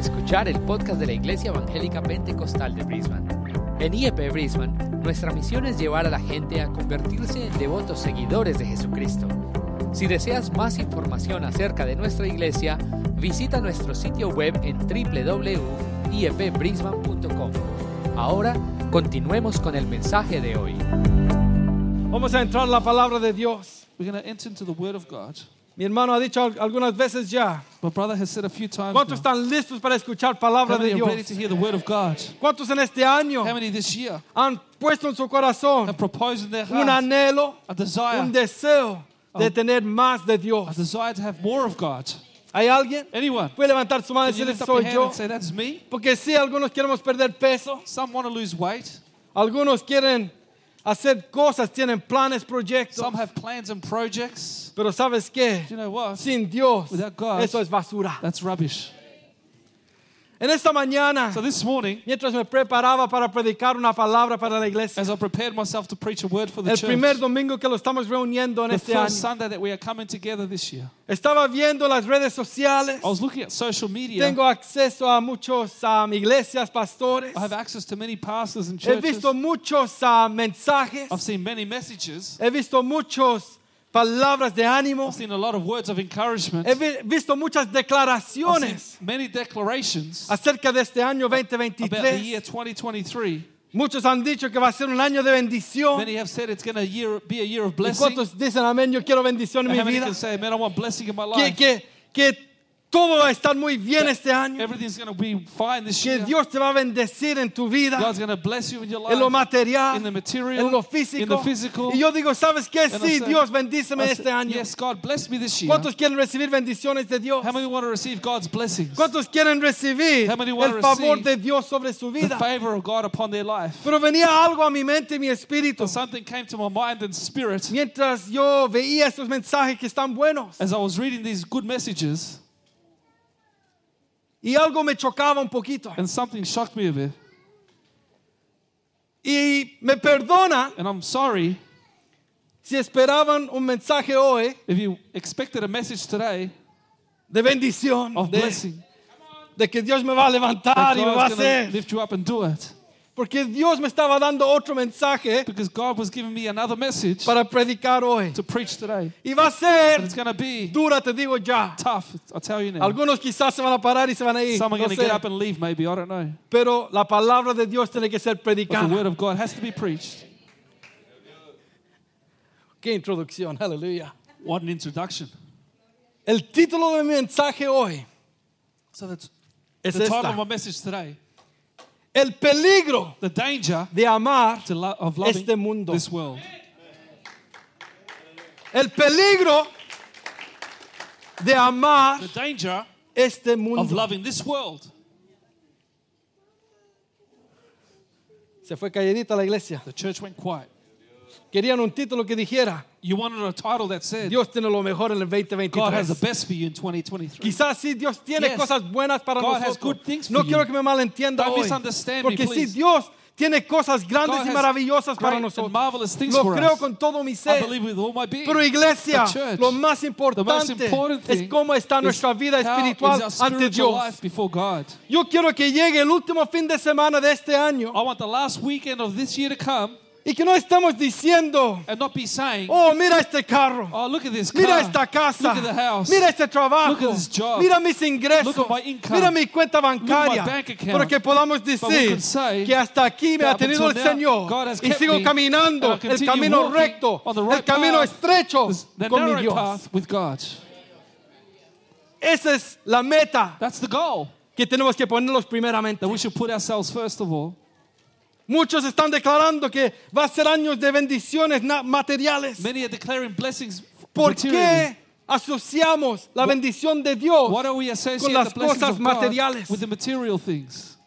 escuchar el podcast de la Iglesia Evangélica Pentecostal de Brisbane. En IEP Brisbane, nuestra misión es llevar a la gente a convertirse en devotos seguidores de Jesucristo. Si deseas más información acerca de nuestra iglesia, visita nuestro sitio web en www.iepbrisbane.com. Ahora, continuemos con el mensaje de hoy. Vamos a entrar en la palabra de Dios. We're going to enter into the Word of God. Mi hermano ha dicho al- algunas veces ya. My brother has said a few times ¿Cuántos now, están listos para escuchar palabra de are ready Dios? to hear the Word of God? ¿Cuántos en este año How many this year han puesto en su corazón have proposed in their un heart anhelo, a desire, un deseo de Oh. tener más de a Dios? desire to have more of God? ¿Hay alguien? Anyone? Puede levantar su mano y decir, soy yo. say, that's me? Porque sí, algunos queremos perder peso, Some want to lose weight. algunos quieren hacer cosas, tienen planes, proyectos. Some have plans and projects. Pero ¿sabes qué? Do you know what? Sin Dios, Without God, eso es basura. That's rubbish. En esta mañana, So this morning, mientras me preparaba para predicar una palabra para la iglesia, as I prepared myself to preach a word for the el primer church, domingo que lo estamos reuniendo en the este first año, Sunday that we are coming together this year, estaba viendo las redes sociales. I was looking at social media. Tengo acceso a um, iglesias, pastores. I have access to many pastors and He churches. visto muchos uh, mensajes. I've seen many messages. He visto muchas palabras de ánimo. I've seen a lot of words of encouragement. He vi- visto muchas declaraciones many declarations acerca de este año about the year 2023. 2023. Muchos han dicho que va a ser un año de bendición. Many have said it's year, be a year of ¿Y blessing. cuántos dicen amén? Yo quiero bendición en mi vida. say, I want blessing in my Que, life? que, que todo va a estar muy bien este año. Everything's going to be fine this Que year. Dios te va a bendecir en tu vida. God's going to bless you in your en lo life. material, in the material, en lo físico. the physical. Y yo digo, ¿sabes qué? Sí, Dios bendíceme este año. Yes, God bless me this year. ¿Cuántos quieren recibir bendiciones de Dios? How many want to receive God's blessings? ¿Cuántos quieren recibir How many want el favor de Dios sobre su The vida? favor of God upon their life. Pero venía algo a mi mente y mi espíritu Something came to my mind and spirit mientras yo veía estos mensajes que están buenos. as I was reading these good messages, Y algo me chocaba un poquito. and something shocked me a bit. Y me perdona And I'm sorry si esperaban un mensaje hoy if you expected a message today de bendición, of de, blessing. de que Dios me va a levantar y me va a going to hacer. lift you up and do it. Porque Dios me estaba dando otro mensaje Because God was giving me another message para predicar hoy. to preach today. Y va a ser it's going to be dura, te digo ya. tough, I'll tell you now. Algunos quizás se van a parar y se van a ir. Some are no going to get up and leave, maybe, I don't know. Pero la palabra de Dios tiene que ser But the predicada. word of God has to be preached. Qué introducción, aleluya. What an introduction. El título de mi mensaje hoy So that's es the title of esta. my message today. El peligro The danger de amar lo- of loving este mundo. this world. El peligro de amar The danger este of mundo. loving this world. Se fue calladita la iglesia. The church went quiet. Querían un título que dijera, You wanted a title that said, Dios tiene lo mejor en el God has the 2023. best for you in 2023. Quizás sí Dios tiene Yes. cosas buenas para God has nosotros. good things No for quiero you. que me malentienda Don't hoy. misunderstand me, Porque sí please. Dios tiene cosas grandes God y has maravillosas para nosotros. and marvelous things Lo for creo us. con todo mi I ser. believe with all my being. Pero iglesia, church, lo más importante important es thing cómo está is nuestra vida how espiritual is our ante spiritual Dios. life before God. Yo quiero que llegue el último fin de semana de este año I want the last weekend of this year to come y que no estemos diciendo, and not be saying, oh, mira este carro. oh, look at this car. Mira esta casa. Look at the house. Mira este trabajo. Look at this job. Mira mis ingresos. Look at my income. Mira mi cuenta my bancaria. bank account. Pero que podamos decir say que hasta aquí me ha tenido el Señor God has y sigo caminando el camino recto, el camino estrecho This- con mi Dios. with God. Esa es la meta That's the goal que tenemos que ponerlos primeramente. that we should put ourselves first of all. Muchos están declarando que va a ser años de bendiciones materiales. Many are declaring blessings ¿Por qué asociamos la bendición de Dios con las cosas materiales? with the material things?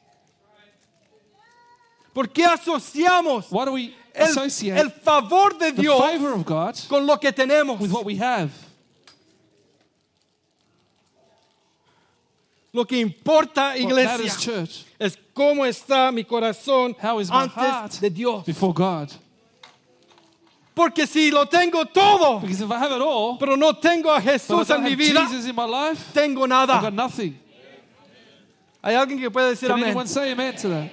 ¿Por qué asociamos el, favor de Dios con lo que tenemos? with what we have? Lo que importa, What matters, iglesia, church, es cómo está mi corazón how is my antes heart de Dios. before God? Porque si lo tengo todo, Because if I have it all, pero no tengo a but Jesús if I en mi have vida, Jesus in my life, tengo I've nada. got nothing. Hay alguien que puede decir Can amén. anyone say amen to that?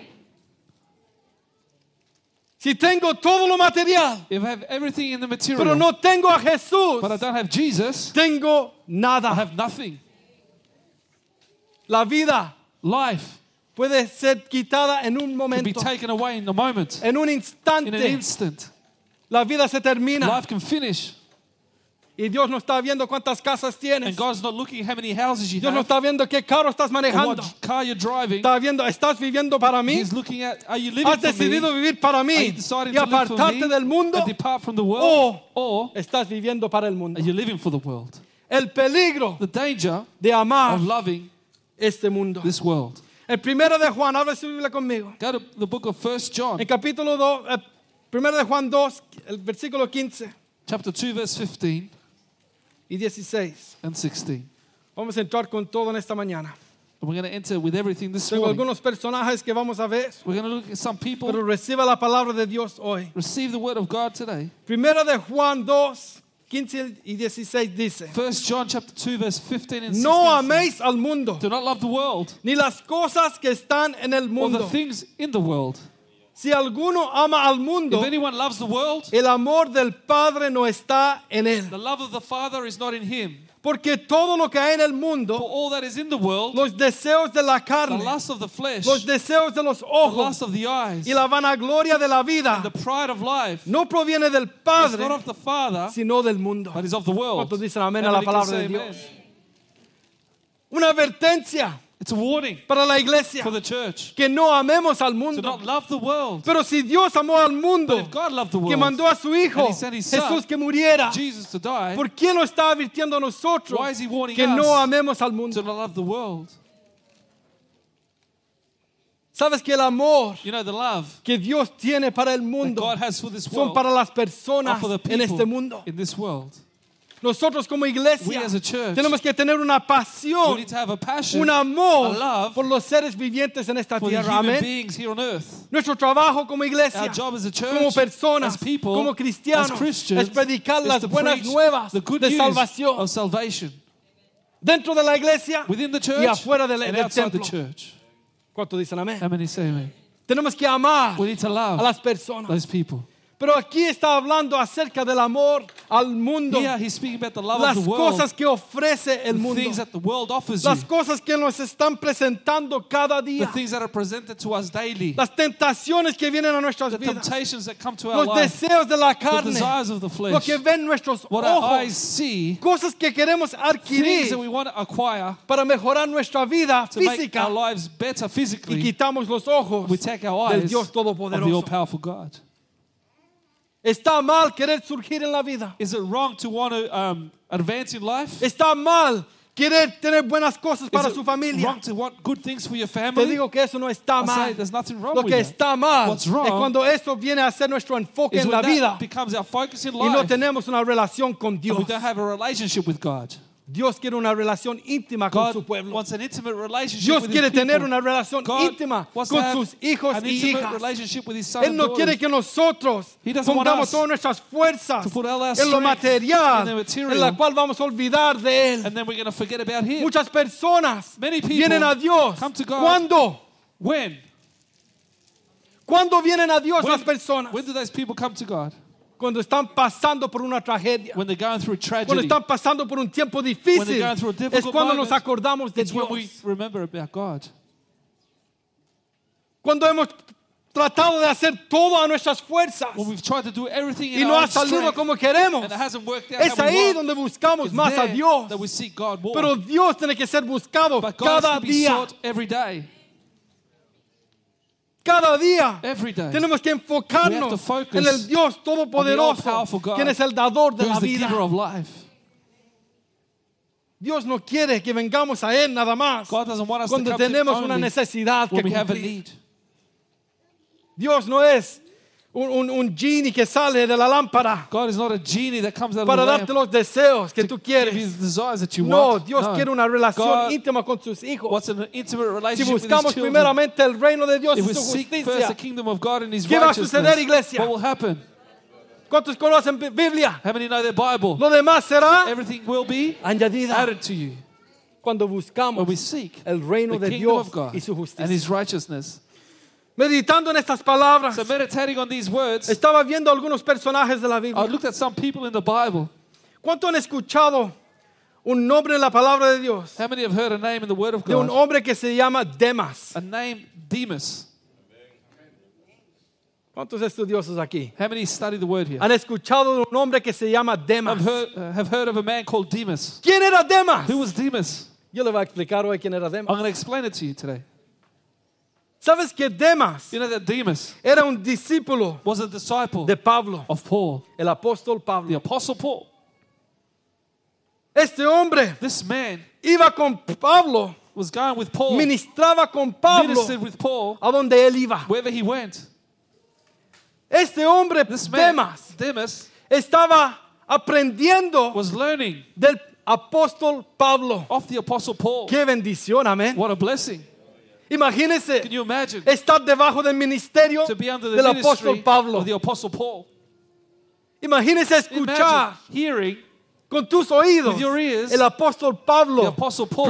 Si tengo todo lo material, If I have everything in the pero material, no tengo a Jesús, but I don't have Jesus, tengo I nada. La vida Life puede ser quitada en un can be momento, taken away in a moment, en un in an instante. instant. La vida se termina Life can finish, y Dios no está viendo cuántas casas tienes. and God's not looking how many houses you Dios no have, está viendo qué carro estás manejando. what car you're driving. Está viendo, ¿estás viviendo para mí? He's looking at, are you living ¿Has for me? decidido vivir para Are mí deciding y to live for me apartarte del mundo? and depart from the world? Or ¿Estás viviendo para el mundo? are you living for the world? El peligro The danger de amar of loving este mundo. this world. El primero de Juan, habla su Biblia conmigo. Go to the book of First John, En capítulo 2, eh, primero de Juan 2, el versículo 15 chapter 2, verse 15 y 16. and 16. Vamos a entrar con todo en esta mañana. And we're going to enter with everything this Tengo morning. algunos personajes que vamos a ver, We're going to look at some people. pero reciba la palabra de Dios hoy. Receive the word of God today. Primero de Juan 2, 15 y 16 dice, First John chapter 2, verse 15 and 16. no améis al mundo, Do not love the world ni las cosas que están en el or the mundo. things in the world. Si alguno ama al mundo, If anyone loves the world, el amor del Padre no está en él. the love of the Father is not in him. Porque todo lo que hay en el mundo, all that is in the world, los deseos de la the carne, lust of the flesh, los the deseos de los ojos lust of the eyes, y la vanagloria de la vida, the pride of life, no proviene del Padre, not of the Father, sino del mundo. the. ¿Cuántos dicen amén a la palabra de amen? Dios? Una advertencia It's a warning para la iglesia for the church que no amemos al to mundo. not love the world. Pero si Dios amó al But mundo, if God loved the que world, mandó a su Hijo, and he sent his son, Jesús que muriera, Jesus to die, ¿por qué no está advirtiendo a nosotros Why is he warning que us no amemos al to mundo? not love the world. Sabes que el amor You know, the love que Dios tiene para el that mundo God has for this son world para las personas for the en este people mundo. in this world. Nosotros como We iglesia church, tenemos que tener una pasión, passion un amor love por los seres vivientes en esta tierra. Amén. Nuestro trabajo como iglesia, Our job as a church, como personas, as people, como cristianos, es predicar las buenas nuevas the good de salvación of salvation dentro de la iglesia the y church afuera del, and del templo. church. ¿Cuántos dicen amén? Tenemos que amar a las personas. Pero aquí está hablando acerca del amor al mundo, Here he's speaking about the love las of the world, cosas que ofrece el the mundo, things that the world offers las cosas que nos están presentando cada the día, things that are presented to us daily, las tentaciones que vienen a nuestras the vidas, temptations that come to our los deseos de la the carne, desires of the lo flesh, que ven nuestros what our eyes ojos, see, cosas que queremos things adquirir that we want to acquire para mejorar nuestra vida to make física. our lives better y physically, quitamos los ojos we take our del Dios of the Todopoderoso. all-powerful God. Está mal querer surgir en la vida. Is it wrong to want to um, advance in life? Está mal querer tener buenas cosas para Is su familia. wrong to want good things for your Te family? digo que eso no está I say mal. there's nothing wrong Lo with que that. está mal What's es wrong cuando eso viene a ser nuestro enfoque Is en when la that vida becomes our focus in y no life. tenemos una relación con and Dios. we don't have a relationship with God. Dios quiere una relación íntima con God su pueblo. wants an intimate relationship Dios quiere tener una relación God íntima con sus hijos y hijas. relationship with his son Él no quiere que nosotros pongamos todas nuestras fuerzas en lo material, material. en la cual vamos a olvidar de Él. and then we're going to forget about him. Muchas personas vienen a Dios. come to God. ¿Cuándo? When? ¿Cuándo vienen a Dios When, las personas? when do those people come to God? Cuando están pasando por una tragedia. When they're going through a Cuando tragedy. están pasando por un tiempo When they're difícil. going through a Es difficult cuando nos moment, acordamos de It's when we Dios. remember about God. Cuando hemos tratado de hacer todo a nuestras fuerzas When we've tried to do everything y in no our ha own salido strength, como queremos. and it hasn't worked out Es how we ahí want, donde buscamos it's más a there Dios. that we seek God more. Pero Dios tiene que ser buscado but God cada be día. sought every day. Cada día. Every day. Tenemos que enfocarnos en el Dios Todopoderoso, quien es el dador de la vida. Dios no quiere que vengamos a Él nada más cuando tenemos una necesidad que cumplir. Dios no es un, un, un genie que sale de la lámpara God is not a genie that comes out para of the darte los deseos que tú quieres. No. Dios No. quiere una relación God íntima con sus hijos. Si buscamos primeramente el reino de Dios y su justicia, the kingdom of God and his ¿Qué va a suceder, iglesia? ¿cuántos conocen Bi- Biblia? How many know their Bible? Lo demás será Everything will be añadida. added to you. cuando buscamos we seek el reino the de Dios of God y su justicia. Meditando en estas palabras, So meditating on these words, estaba viendo algunos personajes de la I Biblia. looked at some people in the Bible. ¿Cuánto han escuchado un nombre en la palabra de Dios? How many have heard a name in the Word of De un God? hombre que se llama Demas. A name Demas. ¿Cuántos estudiosos aquí? How many study the Word here? Han escuchado de un hombre que se llama Demas. Have heard, uh, have heard of a man called Demas. ¿Quién era Demas? Who was Demas? Yo le voy a explicar hoy quién era I'm Demas. going to explain it to you today. ¿Sabes que Demas You know that Demas era un discípulo was a disciple de Pablo, of Paul, el apóstol the Pablo? Apostle Paul. Este hombre This man iba con Pablo, was going with Paul, ministraba con Pablo ministered with Paul a donde él iba. wherever he went. Este hombre, This man, Demas, Demas, estaba aprendiendo was learning del apóstol Pablo. of the Apostle Paul. Qué bendición, amén. What a blessing. Imagínese estar debajo del ministerio del apóstol Pablo. Imagínese escuchar hearing con tus oídos ears, el apóstol Pablo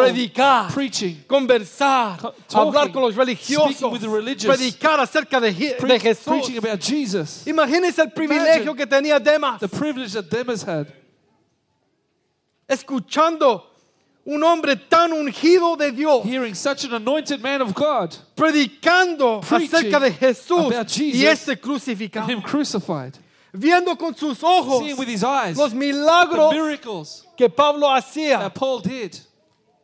predicar, preaching, conversar, talking, hablar con los religiosos, predicar acerca de, Je- de Jesús. Imagínese el privilegio Imagine que tenía Demas The privilege that Demas had, escuchando un hombre tan ungido de Dios hearing such an anointed man of God, predicando acerca de Jesús about Jesus y este crucificado, him crucified, viendo con sus ojos seeing with his eyes los the milagros miracles que Pablo hacía. that Paul did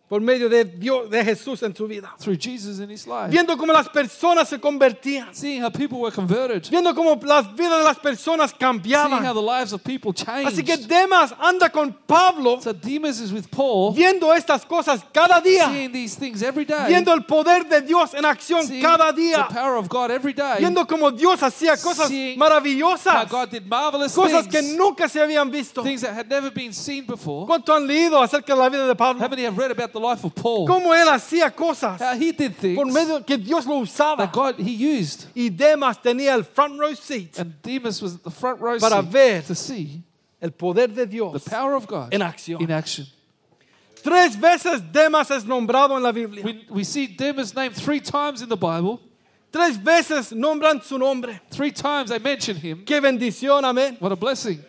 por medio de Dios, de Jesús en su vida. through Jesus in his life, Viendo cómo las personas se convertían. seeing how people were converted, Viendo cómo las vidas de las personas seeing how cambiaban. the lives of people Así que changed. Demas anda con Pablo So Demas is with Paul, viendo estas cosas cada día. seeing these things every day, Viendo el poder de Dios en acción seeing cada the día. power of God every day, Viendo cómo Dios hacía cosas Seeing how maravillosas. God did marvelous Cosas que things, nunca se habían visto. things that had never been seen before. ¿Cuánto han leído acerca de la vida de How Pablo? many have read about the life of Paul? Cómo él hacía cosas How he did por things medio que Dios lo usaba. that God he used, Y Demas tenía el front row seat, and Demas was at the front row Para seat ver to see el poder de Dios. the power of God en acción. in action. Tres veces Demas es nombrado en la Biblia. We, we see Demas named three times in the Bible. Tres veces nombran su nombre. Three times they mention him. Qué bendición, amén. What a blessing.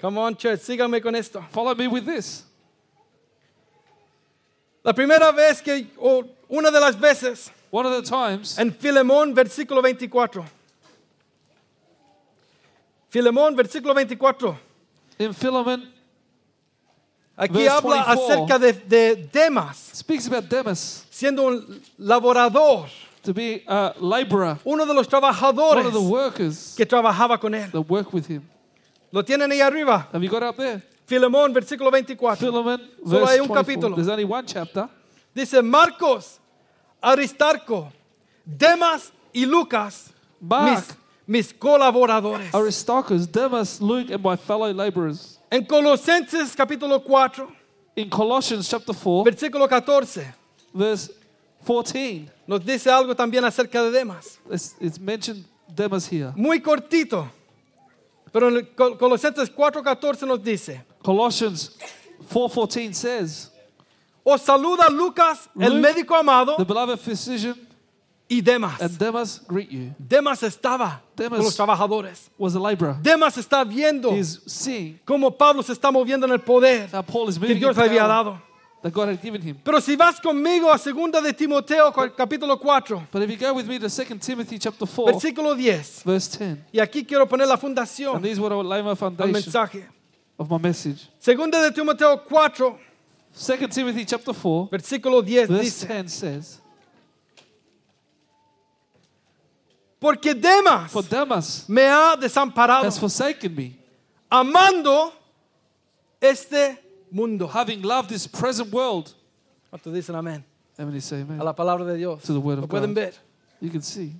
Come on, church, síganme con esto. Follow me with this. La primera vez que, o una de las veces, One of the times, en Filemón, versículo 24. Filemón, versículo 24. in Philemon, Aquí Verse habla 24. acerca de, de Demas, speaks about Demas siendo un laborador, to be a laborer, uno de los one trabajadores of the workers que trabajaba con él. that work with him. Lo tienen ahí arriba. Have you got it up there? Filemón, versículo 24. Philemon, Solo hay un 24. capítulo. There's only one chapter. Dice Marcos, Aristarco, Demas y Lucas, Mark, mis, mis colaboradores. Aristarchus, Demas, Luke, and my fellow laborers. En Colosenses capítulo 4, In Colossians chapter 4, versículo 14, verse 14, nos dice algo también acerca de Demas. it's, it's mentioned Demas here. Muy cortito, pero en Colosenses 4:14 nos dice, Colossians 4:14 says, os saluda Lucas, el Luke, médico amado, "The beloved physician y Demas. and Demas greet you." Demas estaba Demas con los trabajadores. was a laborer. Demas está viendo He's seeing cómo Pablo se está moviendo en el poder Paul is que moving Dios le había dado. that God had given him. Pero si vas conmigo a segunda de Timoteo cu- capítulo 4, But if you go with me to 2 Timothy chapter 4, versículo 10, verse 10, y aquí quiero poner la and fundación these were lay my al foundation mensaje. Of my message. Segunda de Timoteo 4, 2 Timothy chapter 4, versículo 10 verse dice, 10 says, porque Demas For Demas me ha desamparado, has forsaken me, amando este mundo. having loved this present world. ¿Cuántos dicen amén? How many say A amen? la palabra de Dios. To the word Lo of pueden God. ver. You can see.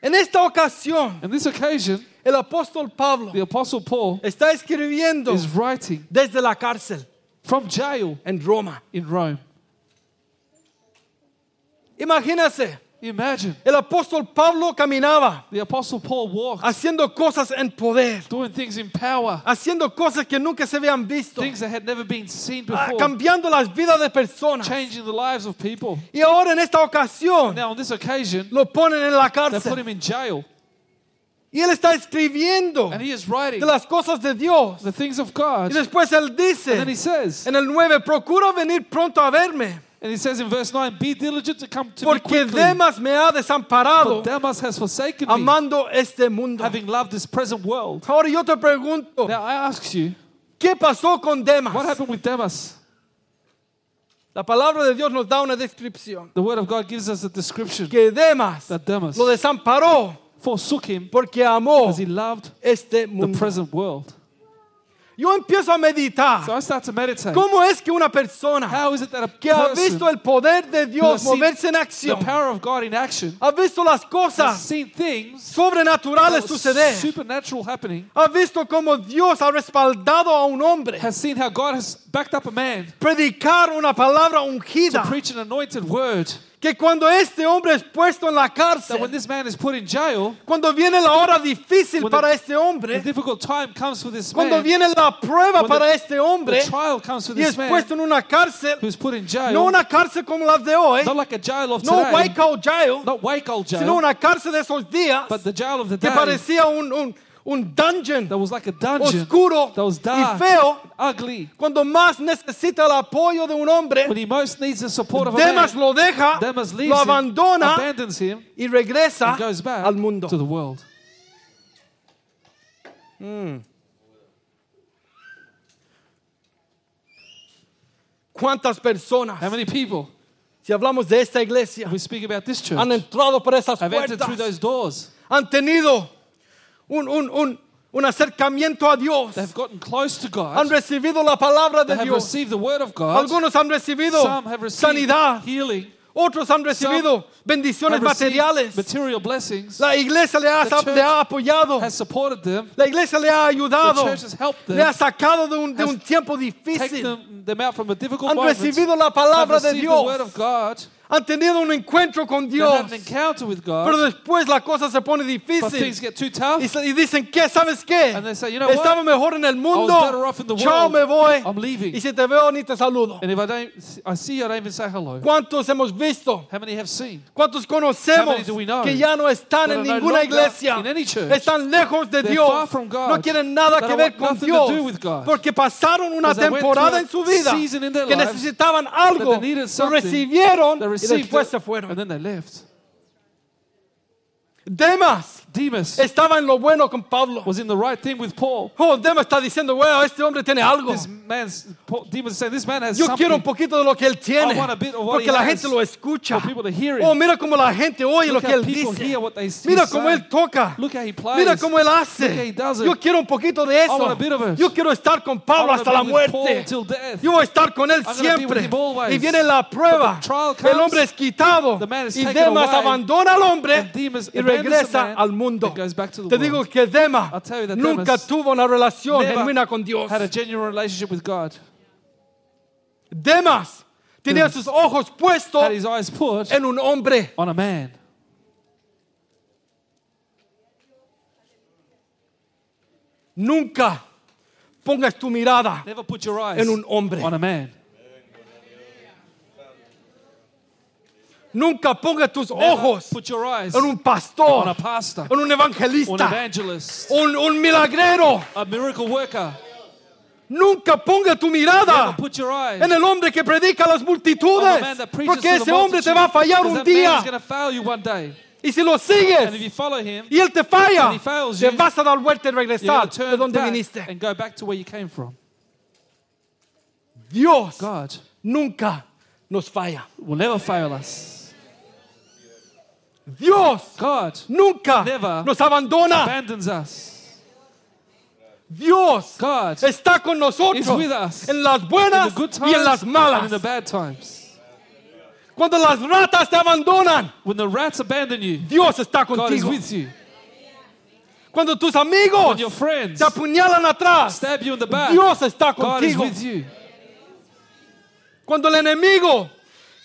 En esta ocasión, On this occasion, el apóstol Pablo the Apostle Paul está escribiendo is writing desde la cárcel from jail en Roma. in Rome. Imagínese Imagine El apóstol Pablo caminaba the Apostle Paul walked, haciendo cosas en poder, doing things in power, haciendo cosas que nunca se habían visto, things that had never been seen ah, before, cambiando las vidas de personas. changing the lives of people. Y ahora en esta ocasión Now, on this occasion, lo ponen en la they put cárcel. him in jail, Y él está escribiendo and he is writing de las cosas de Dios. the things of God. Y después él dice And then he says, en el 9, procura venir pronto a verme, and he says in verse 9, Be diligent to come to me porque quickly. Demas me ha desamparado For Demas has forsaken me, amando este mundo. having loved this present world. Ahora yo te pregunto, Now I ask you, ¿qué pasó con Demas? what happened with Demas? La palabra de Dios nos da una descripción. The word of God gives us a description Que Demas that Demas lo desamparó forsook him porque amó he loved este the present world. Yo empiezo a meditar. So I start to meditate. ¿Cómo es que una persona How is it that a que ha visto el poder de Dios moverse en the acción, power of God in action ha visto las cosas seen things sobrenaturales suceder, supernatural happening, ha visto cómo Dios ha respaldado a un hombre has seen how God has backed up a man predicar una palabra to preach an anointed word, que cuando este hombre es puesto en la that when cárcel, this man is put in jail, cuando viene la hora difícil the- para este hombre, difficult time comes for this cuando man, viene la prueba when the- para este hombre the trial comes for y this es man puesto en una cárcel, who's put in jail, no una cárcel como las de hoy, not like a jail of no today, jail, not Waco sino jail, una cárcel de esos días but the jail of the que parecía un, un, un dungeon that was like a dungeon, oscuro that was y dark, feo, ugly. cuando más necesita el apoyo de un hombre, When he most needs the support of a Demas man, lo deja, Demas leaves lo him, abandona abandons him, y regresa and goes back al mundo. to the world. Hmm. ¿Cuántas personas, How many people, si hablamos de esta iglesia, we speak about this church, han entrado por esas have entered through those doors? han tenido un, un, un, un acercamiento a Dios, gotten close to han God. recibido la palabra They de have Dios, received the word of God. algunos han recibido Some have received sanidad, healing. otros han recibido bendiciones Have received materiales. material blessings. La iglesia le ha, The church le ha apoyado. Has supported them. La iglesia le ha ayudado. The church has helped Le ha them. sacado de un, de Has un tiempo Take difícil. them, them out from a difficult Han moment. recibido la Have palabra de received the word Dios. of God. Han tenido un encuentro con Dios. with Pero God. después la cosa se pone difícil. tough. Y, dicen, ¿qué? ¿Sabes qué? Say, you know? Estaba mejor en el mundo. Chao, me voy. Y si te veo, ni te saludo. You. ¿Cuántos hemos visto? How many have seen? ¿Cuántos conocemos que ya no están en ninguna iglesia? Están lejos de They're Dios. God. No quieren nada que ver con Dios. God. Porque pasaron una temporada en su vida que necesitaban algo. Lo recibieron received it, fueron. and then they left. Demas Demas estaba en lo bueno con Pablo. was in the right thing with Paul. Oh, Demas está diciendo, wow, este hombre tiene algo. This man's Paul, Demas saying this man has Yo something. quiero un poquito de lo que él tiene. I want a bit of what Porque he la has gente lo escucha. for people to hear him. Oh, mira cómo la gente oye lo que how él people dice. hear what they see Mira cómo él toca. Look how he plays. Mira cómo él Look how hace. he does it. Yo quiero un poquito de eso. want a bit of it. Yo quiero estar con Pablo hasta la muerte. till death. Yo voy a estar con él I'm gonna be with siempre. him always. Y viene la prueba. El hombre es quitado. the man is Y Demas away, abandona al hombre and Demas y regresa al mundo. And goes back to the Te world. digo que that nunca Demas tuvo una relación genuina con Dios. Had a genuine relationship with God. Demas tenía sus ojos puestos Had his eyes put en un hombre. on a man. Nunca pongas tu mirada Never put your eyes en un hombre. on a man. Nunca pongas tus ojos en un pastor, en un evangelista, evangelist, un, un milagrero. a miracle worker. Nunca ponga tu mirada en el hombre que predica a las multitudes, porque ese hombre te va a fallar un día. you. Y si lo And if sigues you follow him, y él te falla, fails te you, vas a dar vuelta y regresar de donde viniste. and go back to where you came from. Dios God nunca nos falla. will never fail us. Dios God nunca Never nos abandona. abandons us. Dios God está con nosotros is with us en las in buenas the good y en las and in malas. the bad times. Cuando las ratas te abandonan, When the rats abandon you, Dios está God is contigo. with you. Cuando tus amigos When your friends te apuñalan atrás, stab you in the back, Dios está God is contigo. with you. Cuando el enemigo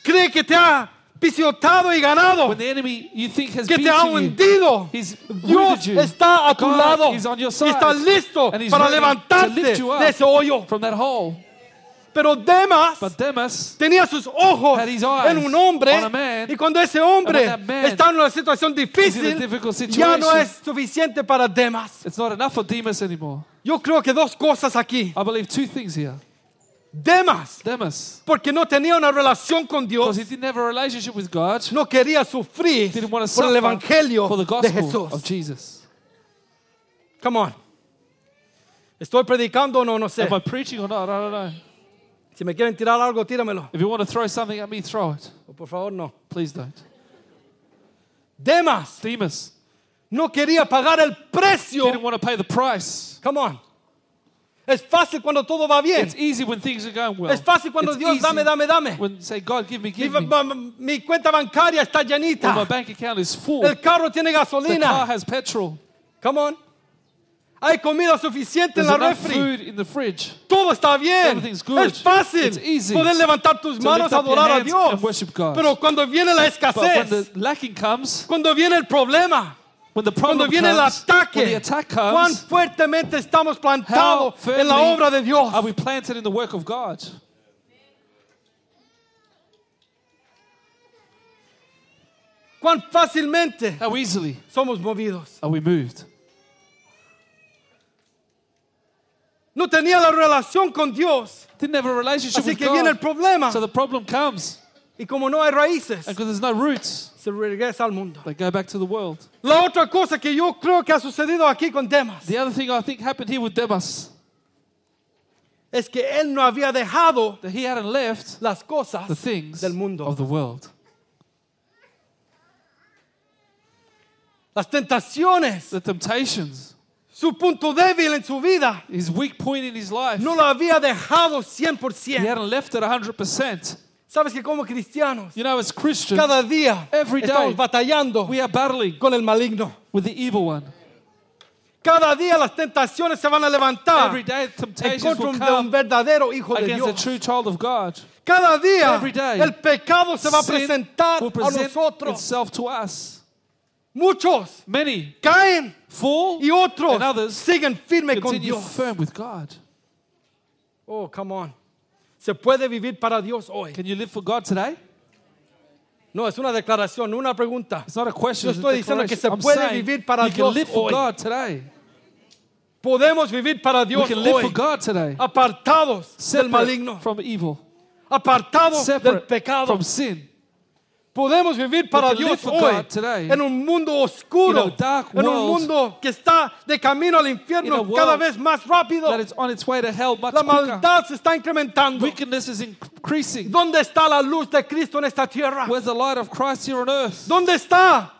cree que te ha pisoteado y ganado, When the enemy you think has que te ha hundido, Dios you. está a tu God lado is on your y está listo And para levantarte de ese hoyo. from that hole. Pero Demas But Demas, tenía sus ojos en un hombre man, y cuando ese hombre está en una situación difícil, ya no es suficiente para Demas. it's not enough for Demas anymore. Yo creo que dos cosas aquí. I believe two things here. Demas, Demas, porque no tenía una relación con Dios, because he didn't have a relationship with God, no quería sufrir didn't want to por el evangelio for the de gospel of Jesús. Jesus. Come on. ¿Estoy predicando o no? No sé. Am I preaching or not? I don't know. Si me quieren tirar algo, tíramelo. If you want to throw something at me, throw it. O por favor, no. Please don't. Demas Demas no quería pagar el precio. didn't want to pay the price. Come on. Es fácil cuando todo va bien. It's easy when things are going well. Es fácil cuando It's Dios dame, dame, dame. When say, God, give me, Mi, give me. ba- mi cuenta bancaria está When my llenita. bank account is full. El carro tiene The car gasolina. has petrol. Come on. Hay comida suficiente en There's la enough refri. food in the fridge. Todo está bien. Everything's good. Es fácil It's easy poder levantar tus manos a adorar a Dios. and worship God. Pero cuando viene la But when escasez, the lacking comes, cuando viene el problema, when the cuando problem viene el comes, when the ataque, attack cuán comes, fuertemente estamos plantados en la obra de Dios. are we planted in the work of God? Cuán fácilmente How easily somos movidos. are we moved? No tenía la relación con Dios. Didn't have a relationship Así with que viene el God. problema. So the problem comes. Y como no hay raíces, And because there's no roots, se regresa al mundo. they go back to the world. La otra cosa que yo creo que ha sucedido aquí con Demas The other thing I think happened here with Demas, es que él no había dejado that he hadn't left las cosas the things del mundo. of the world. Las tentaciones, The temptations, su punto débil en su vida, his weak point in his life, no lo había dejado he 100%. hadn't left it 100%. Sabes que como cristianos, You know, as Christians, cada día every day, estamos batallando we are battling con el maligno. with the evil one. Cada día las tentaciones se van a levantar Every day, en contra de un verdadero hijo de against a Dios. true child of God. Cada día Every day, el pecado se va a presentar will a nosotros. itself to us. Muchos Many caen fall y otros and siguen firme con Dios. firm with God. Oh, come on. ¿Se puede vivir para Dios hoy? Can you live for God today? No, es una declaración, no una pregunta. It's not a question. Yo it's a estoy diciendo que se I'm puede saying vivir para you can Dios live for hoy. God today. Podemos vivir para We Dios can live hoy, for God today. apartados del Separate maligno, from evil. apartados del Separate pecado. from sin. Podemos vivir para Dios hoy today en un mundo oscuro, dark en un world, mundo que está de camino al infierno world cada vez más rápido. That it's on its way to hell La maldad se está incrementando. Wickedness is increasing. ¿Dónde está la luz de Cristo en esta tierra? Where's the light of Christ here on earth? ¿Dónde está?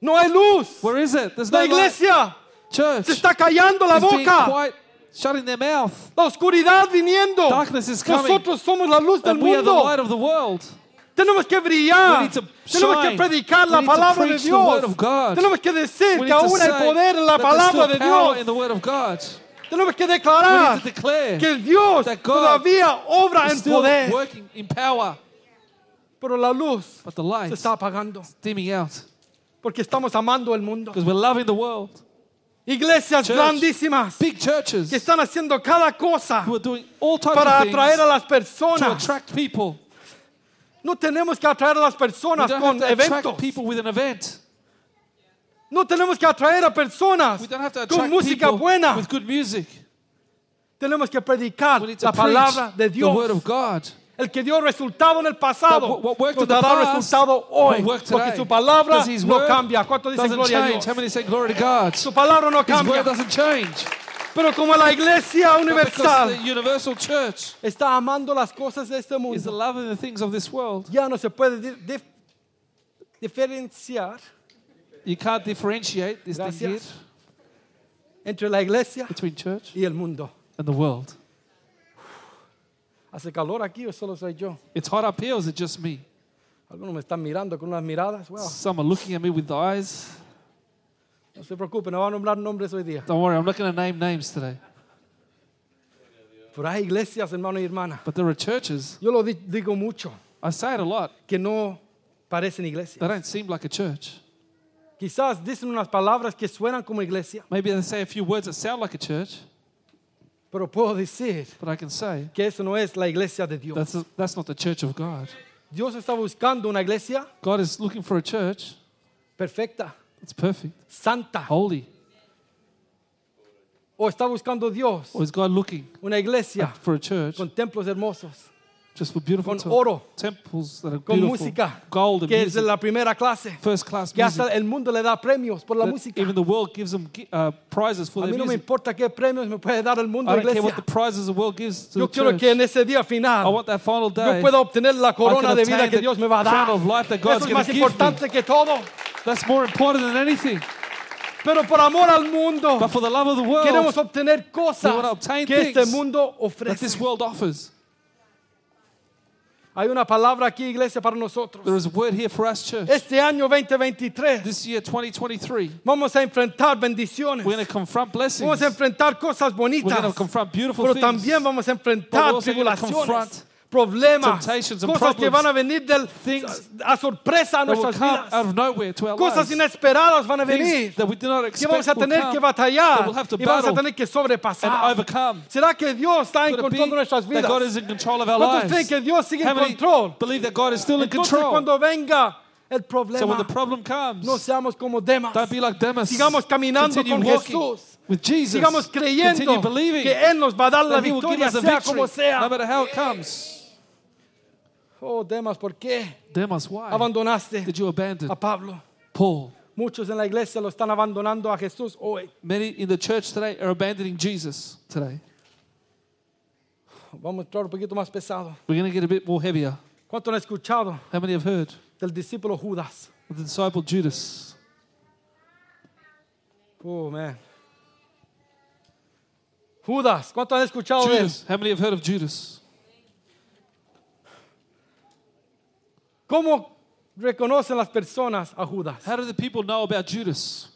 No hay luz. Where is it? No La iglesia Church se está callando la boca. Shutting their mouth. La oscuridad viniendo. Darkness is coming. Nosotros somos la luz del we are the mundo. light of the world. Tenemos que brillar. We need to Tenemos que predicar la palabra de Dios. of God. Tenemos que decir que aún hay poder en la palabra de Dios. Tenemos que declarar que Dios todavía obra en poder. working in power, Pero la luz but the se está apagando porque estamos amando el mundo. Iglesias Church. grandísimas Big churches que están haciendo cada cosa who are doing all types para of atraer a las to personas. attract people. No tenemos que atraer a las We personas don't con attract eventos. people with an event. No tenemos que atraer a personas We don't have to con attract música people buena. with good music. Tenemos que predicar We need to la preach palabra de the word Dios. of God. El que dio resultado en el pasado what nos dará past resultado hoy. Porque su palabra no cambia. ¿Cuánto dicen gloria a. Dios? Su palabra no cambia. Pero como la iglesia universal está amando las cosas de este mundo, love of the things of this world, ya no se puede di- dif- diferenciar you can't differentiate this thing here entre la iglesia between church y el mundo. and the world. ¿Hace calor aquí o solo soy yo? It's hot up here, or is it just me? Algunos me están mirando con unas miradas. Wow. Some are looking at me with the eyes. No se preocupe, no van a nombrar nombres hoy día. Don't worry, I'm not going to name names today. Pero hay iglesias, hermano y hermana. But there are churches. Yo lo di- digo mucho. I say it a lot. que no parecen. They don't seem like a church. Quizás dicen unas palabras que suenan como iglesia, Maybe they say a few words that sound like a church, pero puedo decir but I can say que eso no es la iglesia de Dios. that's, that's not the church of God. Dios está buscando una iglesia God is looking for a church perfecta, that's perfect, santa, holy. o está buscando Dios Or is God looking una iglesia for a church con templos hermosos, just for beautiful con oro, temples that are con beautiful, música, gold and que es de la primera clase, first class que music. hasta el mundo le da premios por la that música. Even the world gives them uh, prizes for A their mí no me music. importa qué premios me puede dar el mundo, I don't care what the prizes the world gives to Yo the quiero church. que en ese día I final want that final yo day. pueda obtener la I corona de vida que the Dios me va a crown dar. of life that God's Eso es gonna más give me. importante que todo. That's more important than anything. Pero por amor al mundo, But for the love of the queremos world We wanna cosas obtain que este things mundo that this world offers, Hay una palabra aquí, iglesia, para nosotros. there is a word here for us, church. Este año 2023 This year, 2023, vamos a enfrentar bendiciones. we're going to confront blessings. Vamos a enfrentar cosas We're going bonitas. to confront beautiful Pero things. también vamos a But we're enfrentar also gonna tribulaciones, confront problemas, temptations and cosas que problems, van a venir del, things a sorpresa a that will nuestras come out vidas. of nowhere to our Cosas lives. inesperadas van a Things venir. that we did not Que expect vamos a will tener come que batallar that we'll have to y vamos a battle tener que and sobrepasar. overcome. ¿Será que Dios está en Could it be control de nuestras that God vidas? is in control of our ¿Cuántos creen lives? que Dios sigue How en many control? believe that God is still in Entonces control? cuando venga el So when problema, the problem comes, no seamos como Demas. don't be like Demas. Sigamos caminando Continue con walking Jesús. with Jesus. Sigamos creyendo Continue believing que Él nos va a dar la that He will give victoria us the sea victory, como sea. no matter how it comes. Oh, Demas, ¿por qué Demas, why abandonaste did you abandon a Pablo? Paul? Muchos en la iglesia lo están abandonando a Jesús hoy. Many in the church today are abandoning Jesus today. Vamos a entrar un poquito más pesado. We're going to get a bit more heavier. ¿Cuánto han escuchado How many have heard del discípulo Judas? of the disciple Judas? Oh, man. Judas, ¿cuánto han escuchado de él? Judas. How many have heard of Judas? ¿Cómo reconocen las personas a Judas? How do the people know about Judas?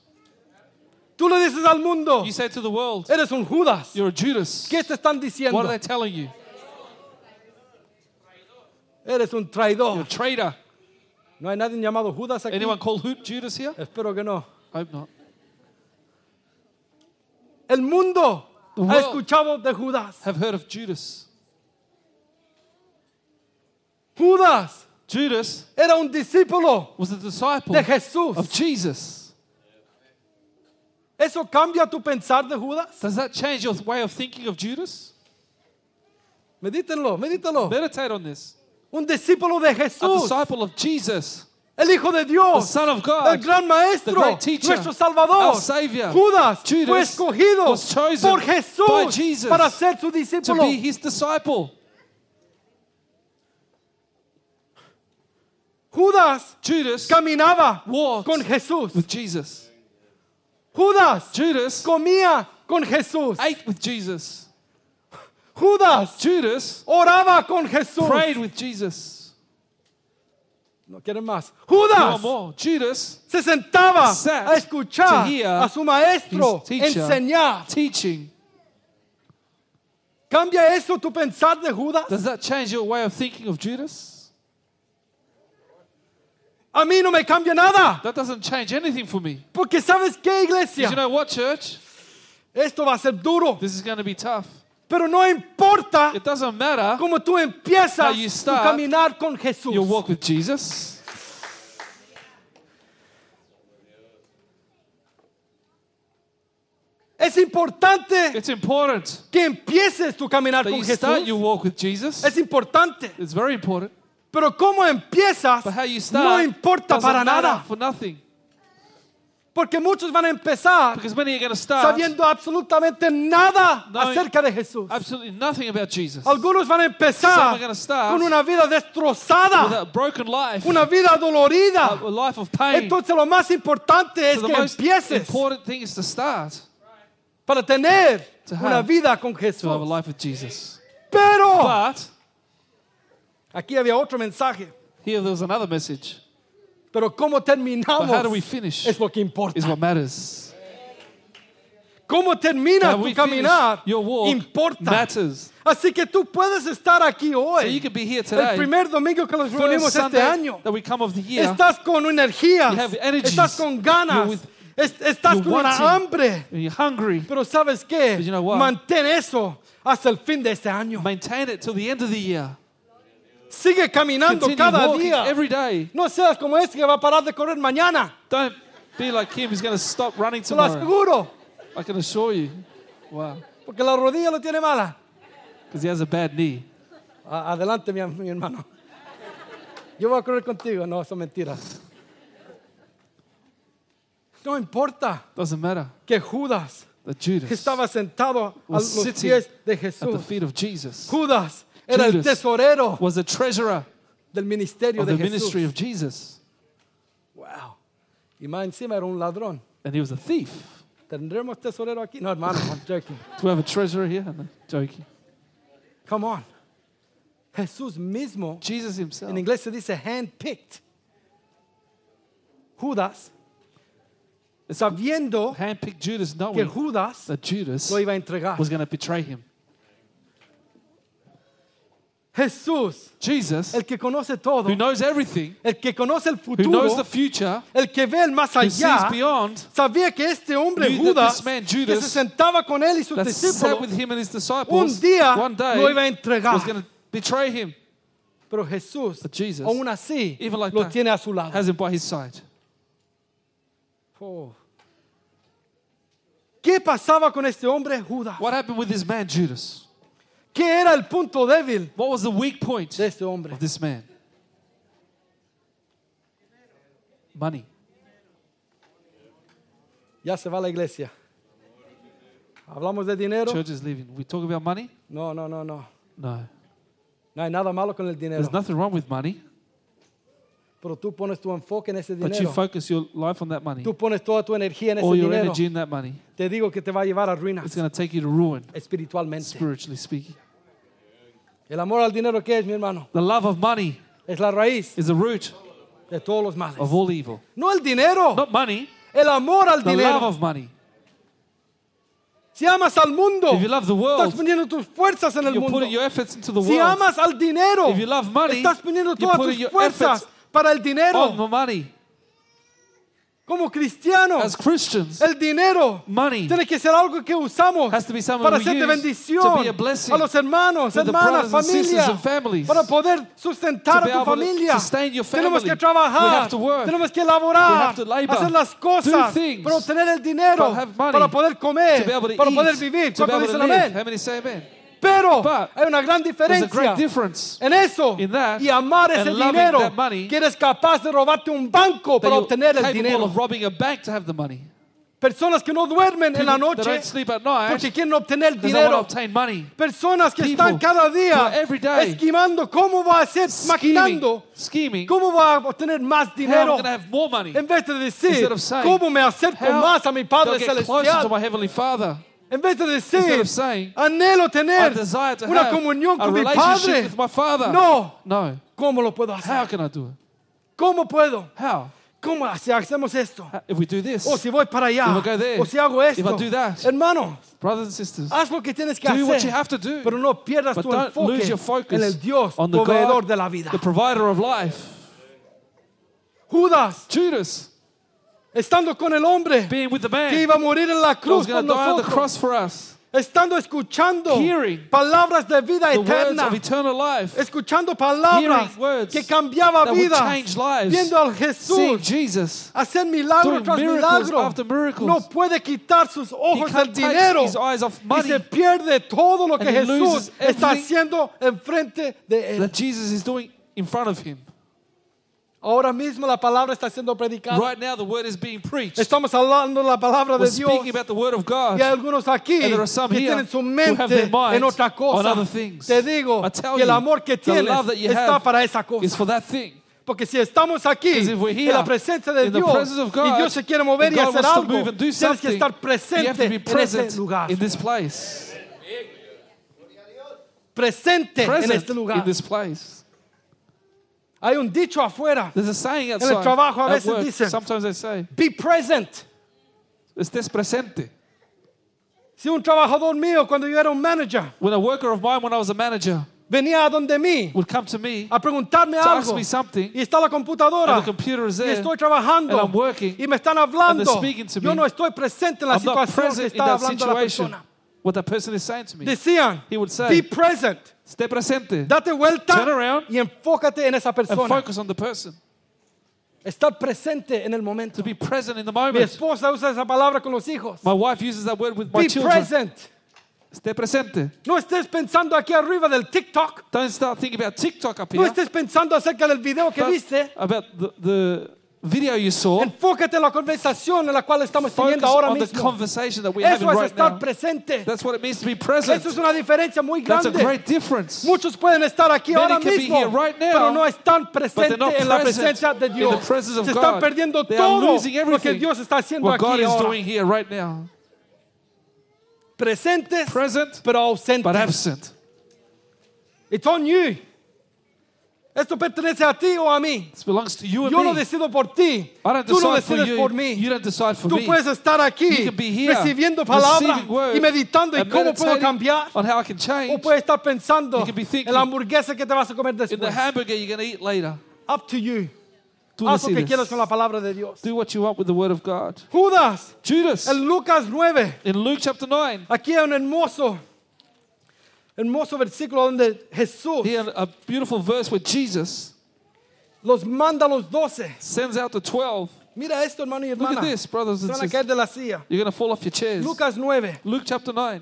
Tú le dices al mundo, You say to the world, eres un Judas. you're a Judas. ¿Qué te están What diciendo? are they telling you? Eres un You're a traidor. traitor. ¿No hay nadie llamado Judas aquí? Anyone called Judas here? Espero que no. Hope not. El mundo The ha world. escuchado de Judas. Have heard of Judas. Judas Judas era un discípulo was a disciple de Jesús. of Jesus. ¿Eso cambia tu pensar de Judas? Does that change your way of thinking of Judas? Medítenlo, medítenlo. Meditate on this. Un discípulo de A Jesús, disciple of Jesus, el Hijo de the Dios, Son of el God, gran maestro, the great teacher, nuestro Salvador. our Savior. Judas fue Judas escogido was chosen por by Jesús Jesus para ser su to discípulo. be his disciple. Judas Judas caminaba con Jesús. with Jesus. Judas Judas comía con Jesús. ate with Jesus. Judas Judas oraba con Jesús. prayed with Jesus. No quieren más. No Judas more. Judas se sentaba a escuchar a su maestro teacher enseñar. teaching. ¿Cambia eso tu pensar de Judas? Does that change your way of thinking of Judas? A mí no me cambia nada. That doesn't change anything for me. Porque sabes qué, Because you know what, church? esto va a ser duro. This is going to be tough. Pero no importa It doesn't matter cómo tú empiezas How you tu start caminar con Jesús. your walk with Jesus. Es importante It's important que empieces tu caminar that con you start Jesús. your walk with Jesus. Es importante. It's very important. Pero cómo empiezas But how you start no importa para nada. for nothing. Porque muchos van a empezar Because many are going to start sabiendo absolutamente nada acerca de Jesús. absolutely nothing about Jesus. Algunos van a empezar con una vida With destrozada, a broken life, una vida dolorida. a life of pain. Entonces lo más importante es que empieces important thing is to start para tener To una vida con Jesús. life with Jesus. Pero But aquí había otro mensaje. here there was another message. Pero cómo But how do we finish es lo que is what matters. cómo termina tu caminar your walk importa. matters. Así que tú puedes estar aquí So you hoy. can be here El today. primer domingo que nos reunimos este año. that we come of the year. Estás con energías. You have energies. Estás con ganas. Estás con una hambre. you're hungry. Pero ¿sabes qué? You know? Mantén eso hasta el fin de este año. Maintain it till the end of the year. Sigue caminando Continue cada walking día. every day. No seas como este que va a parar de correr mañana. Don't be like him who's going to stop running Te lo tomorrow. aseguro. I can assure you. Wow. Porque la rodilla lo tiene mala. Because he has a bad knee. A- Adelante, mi, mi hermano. Yo voy a correr contigo. No, son mentiras. No importa Doesn't matter. que Judas That Judas estaba sentado a was los sitting pies de at the Jesús. feet of Jesus Judas era el tesorero was the treasurer del ministerio of de the ministry Jesús. of Jesus. Wow. Y más encima era un ladrón. And he was a thief. ¿Tendremos tesorero aquí? No, hermano, I'm joking. Do we have a treasurer here? No, joking. Come on. Jesús mismo, Jesus himself. en inglés se dice handpicked. Judas, sabiendo handpicked Judas que knowing Judas that Judas lo iba a entregar. was going to betray him. Jesús, Jesus, el que conoce todo, who knows everything, el que conoce el who knows futuro, the future, el que ve el más allá, beyond, sabía que este hombre Judas, man, que Judas, se sentaba con él y sus discípulos, un día lo iba a entregar. betray him. Pero Jesús, Jesus, aún así, like lo that, tiene a su lado. Has him by his side. Oh. ¿Qué pasaba con este hombre Judas? What happened with this man, Judas? ¿Qué era el punto débil What was the weak point de este hombre? of this man? Money. Ya se va a la iglesia. ¿Hablamos de dinero? Church is leaving. We talk about money? No, no, no, no. No. No hay nada malo con el dinero. There's nothing wrong with money, Pero tú pones tu enfoque en ese but you dinero. focus your life on that money. Tú pones toda tu energía en ese All your dinero. energy in that money. Te digo que te va a llevar a ruinas It's going to take you to ruin, espiritualmente. spiritually speaking. El amor al dinero, ¿qué es, mi hermano? The love of money Es la raíz is the root de todos los males. of all evil. No el dinero, Not money, el amor al the love dinero. of money. Si amas al mundo, If you love the estás world, poniendo tus fuerzas en el mundo. putting your efforts into the Si amas al dinero, If you love money, estás poniendo todas tus fuerzas para el dinero. on money. Como cristianos, As Christians, el dinero money tiene que ser algo que usamos has to be something para we ser de use bendición to be a blessing a los hermanos, to the hermanas, brothers and sisters familia, and families. para poder sustentar To be a tu able to familia. sustain your Tenemos que family. trabajar, have to work. tenemos que We elaborar, have to labor. hacer las cosas, Do things. para obtener el dinero, have money. para poder comer, to be able to para eat, poder vivir. to be ¿Cuántos able to dicen live. amén? How many say amen? Pero But hay una gran diferencia great difference en eso in that y amar ese dinero money que eres capaz de robarte un banco para obtener el dinero. of robbing a bank to have the money. Personas que no duermen en la People noche don't sleep at night porque quieren obtener dinero. Personas que People están cada día are every day esquimando cómo va a ser, Scheming, maquinando, scheming, cómo va a obtener más dinero. going to have more money. En vez de decir, saying, cómo me acerco más a mi Padre Celestial. En vez de decir, of saying, anhelo tener una comunión con mi Padre. with my Father. No, No. ¿cómo lo puedo How hacer? can I do it? ¿Cómo puedo? How? ¿Cómo si hacemos esto? How- If we do this, O si voy para allá. Go there, O si hago if I esto. do that. Hermano, brothers and sisters, haz lo que tienes que do what you hacer. have to do. Pero no pierdas tu enfoque lose your focus en el Dios proveedor God, de la vida. the provider of life. Judas, Judas, estando con el hombre being with the que iba a morir en la cruz nosotros, cross for us, estando escuchando Hearing palabras de vida eterna, life, escuchando palabras que cambiaba lives, viendo al Jesús Jesus. hacer milagro doing tras miracles milagro, after miracles. no puede quitar sus ojos del dinero y se pierde todo lo que Jesús está haciendo enfrente de él. that Jesus is doing in front of him. Ahora mismo la palabra está siendo predicada. Right now, the word is being preached. Estamos hablando la palabra We're de Dios. speaking about the word of God. Y hay algunos aquí And there are some que tienen su mente en otra cosa. on other things. Te digo que el amor que the tienes está para esa Is cosa. for that thing. Porque si estamos aquí Because if we're here, en la presencia de in the Dios presence of God, y Dios se quiere mover y God hacer wants to algo, move and do tienes que estar You have presente to be en ese present lugar. in this place. Presente en Present este lugar. in this place. Hay un dicho afuera. There's a saying el outside. trabajo a veces work, dicen- sometimes they say, Be present. estés presente. Si un trabajador mío, cuando yo era un manager, When a worker of mine, when I was a manager, venía a donde mí would come to me a preguntarme to ask algo me something, y está la computadora and the computer is y there, estoy trabajando and I'm working, y me están and hablando, they're speaking to yo me, no estoy presente en la I'm not situación que present in está that hablando la situation. persona. What that person is saying to me. Decían, He would say, be present, Esté presente date vuelta Turn around y enfócate en esa and persona. focus on the person. Estar presente en el momento. To be present in the Mi moment. esposa usa esa palabra con los hijos. My wife uses that word with my Be children. present. Esté presente. No estés pensando aquí arriba del TikTok. Don't start thinking about TikTok up No here. estés pensando acerca del video que Don't- viste. about the, the video you saw. Enfócate en la conversación en la cual estamos teniendo ahora on the mismo. conversation that we're having Eso es right estar now. presente. That's what it means to be present. Eso es una diferencia muy That's a great difference. Muchos pueden estar aquí Many ahora can be mismo, here right now, pero no están But they're presentes not en la presencia de in the Dios. presence of Se están God. perdiendo They todo losing lo que everything. Dios está haciendo What God is ahora. doing here right now. Presentes, Present, pero ausentes. but absent. It's on you. Esto pertenece a ti o a mí. This belongs to you and Yo no me. decido por ti. I don't Tú no decide for decides you. por mí. You don't decide for Tú me. puedes estar aquí You can be here, recibiendo palabra receiving word, y meditando en and cómo puedo meditating cambiar. on how I can O change puedes estar pensando You can be thinking en la hamburguesa que te vas a comer in the después. hamburger you're going to eat later. Up to you. Tú Haz lo que decides. quieras con la palabra de Dios. Do what you want with the word of God. Judas, Judas, en Lucas 9, in Luke chapter 9, aquí hay un hermoso, hermoso versículo donde Jesús here a beautiful verse where Jesus los manda a los doce. sends out the 12. Mira esto, hermano y Look hermana. at this, brothers Se and van a caer sisters. de la silla. You're going to fall off your chairs. Lucas 9, Luke chapter 9.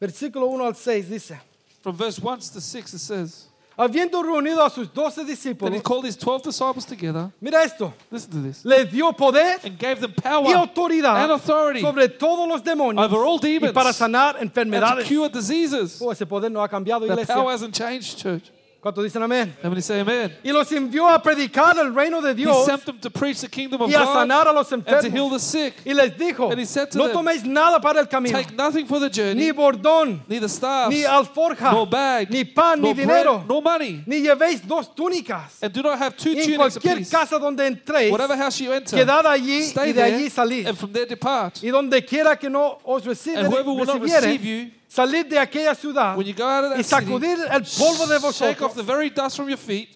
versículo 1 al 6 dice. From verse 1 to 6, it says, Habiendo reunido a sus doce Then he discípulos, called his 12 disciples together. mira esto, Listen to this. les dio poder And gave them y power autoridad and authority sobre todos los demonios over all y demons para sanar and to enfermedades. cure diseases. Oh, ese poder no ha cambiado, The iglesia. power hasn't changed, church. ¿Cuántos dicen amén? How many say amen? Y los envió a predicar el reino de He Dios sent them to preach the kingdom of y a God sanar a los and to heal enfermos. the sick. Y les dijo, And he said to no them, toméis nada para el camino, Take nothing for the ni journey, bordón, neither staffs, ni alforja, nor bag, ni pan, ni nor bread, dinero, nor money. ni llevéis dos túnicas. And do not have two Y en tunics cualquier apiece. casa donde entréis, Whatever house you enter, quedad allí stay y de allí salid. and from there depart. Y donde quiera que no os And whoever will not receive you, salid de aquella ciudad when you go out of y that city, sacudir el polvo de shake off the vosotros very dust from your feet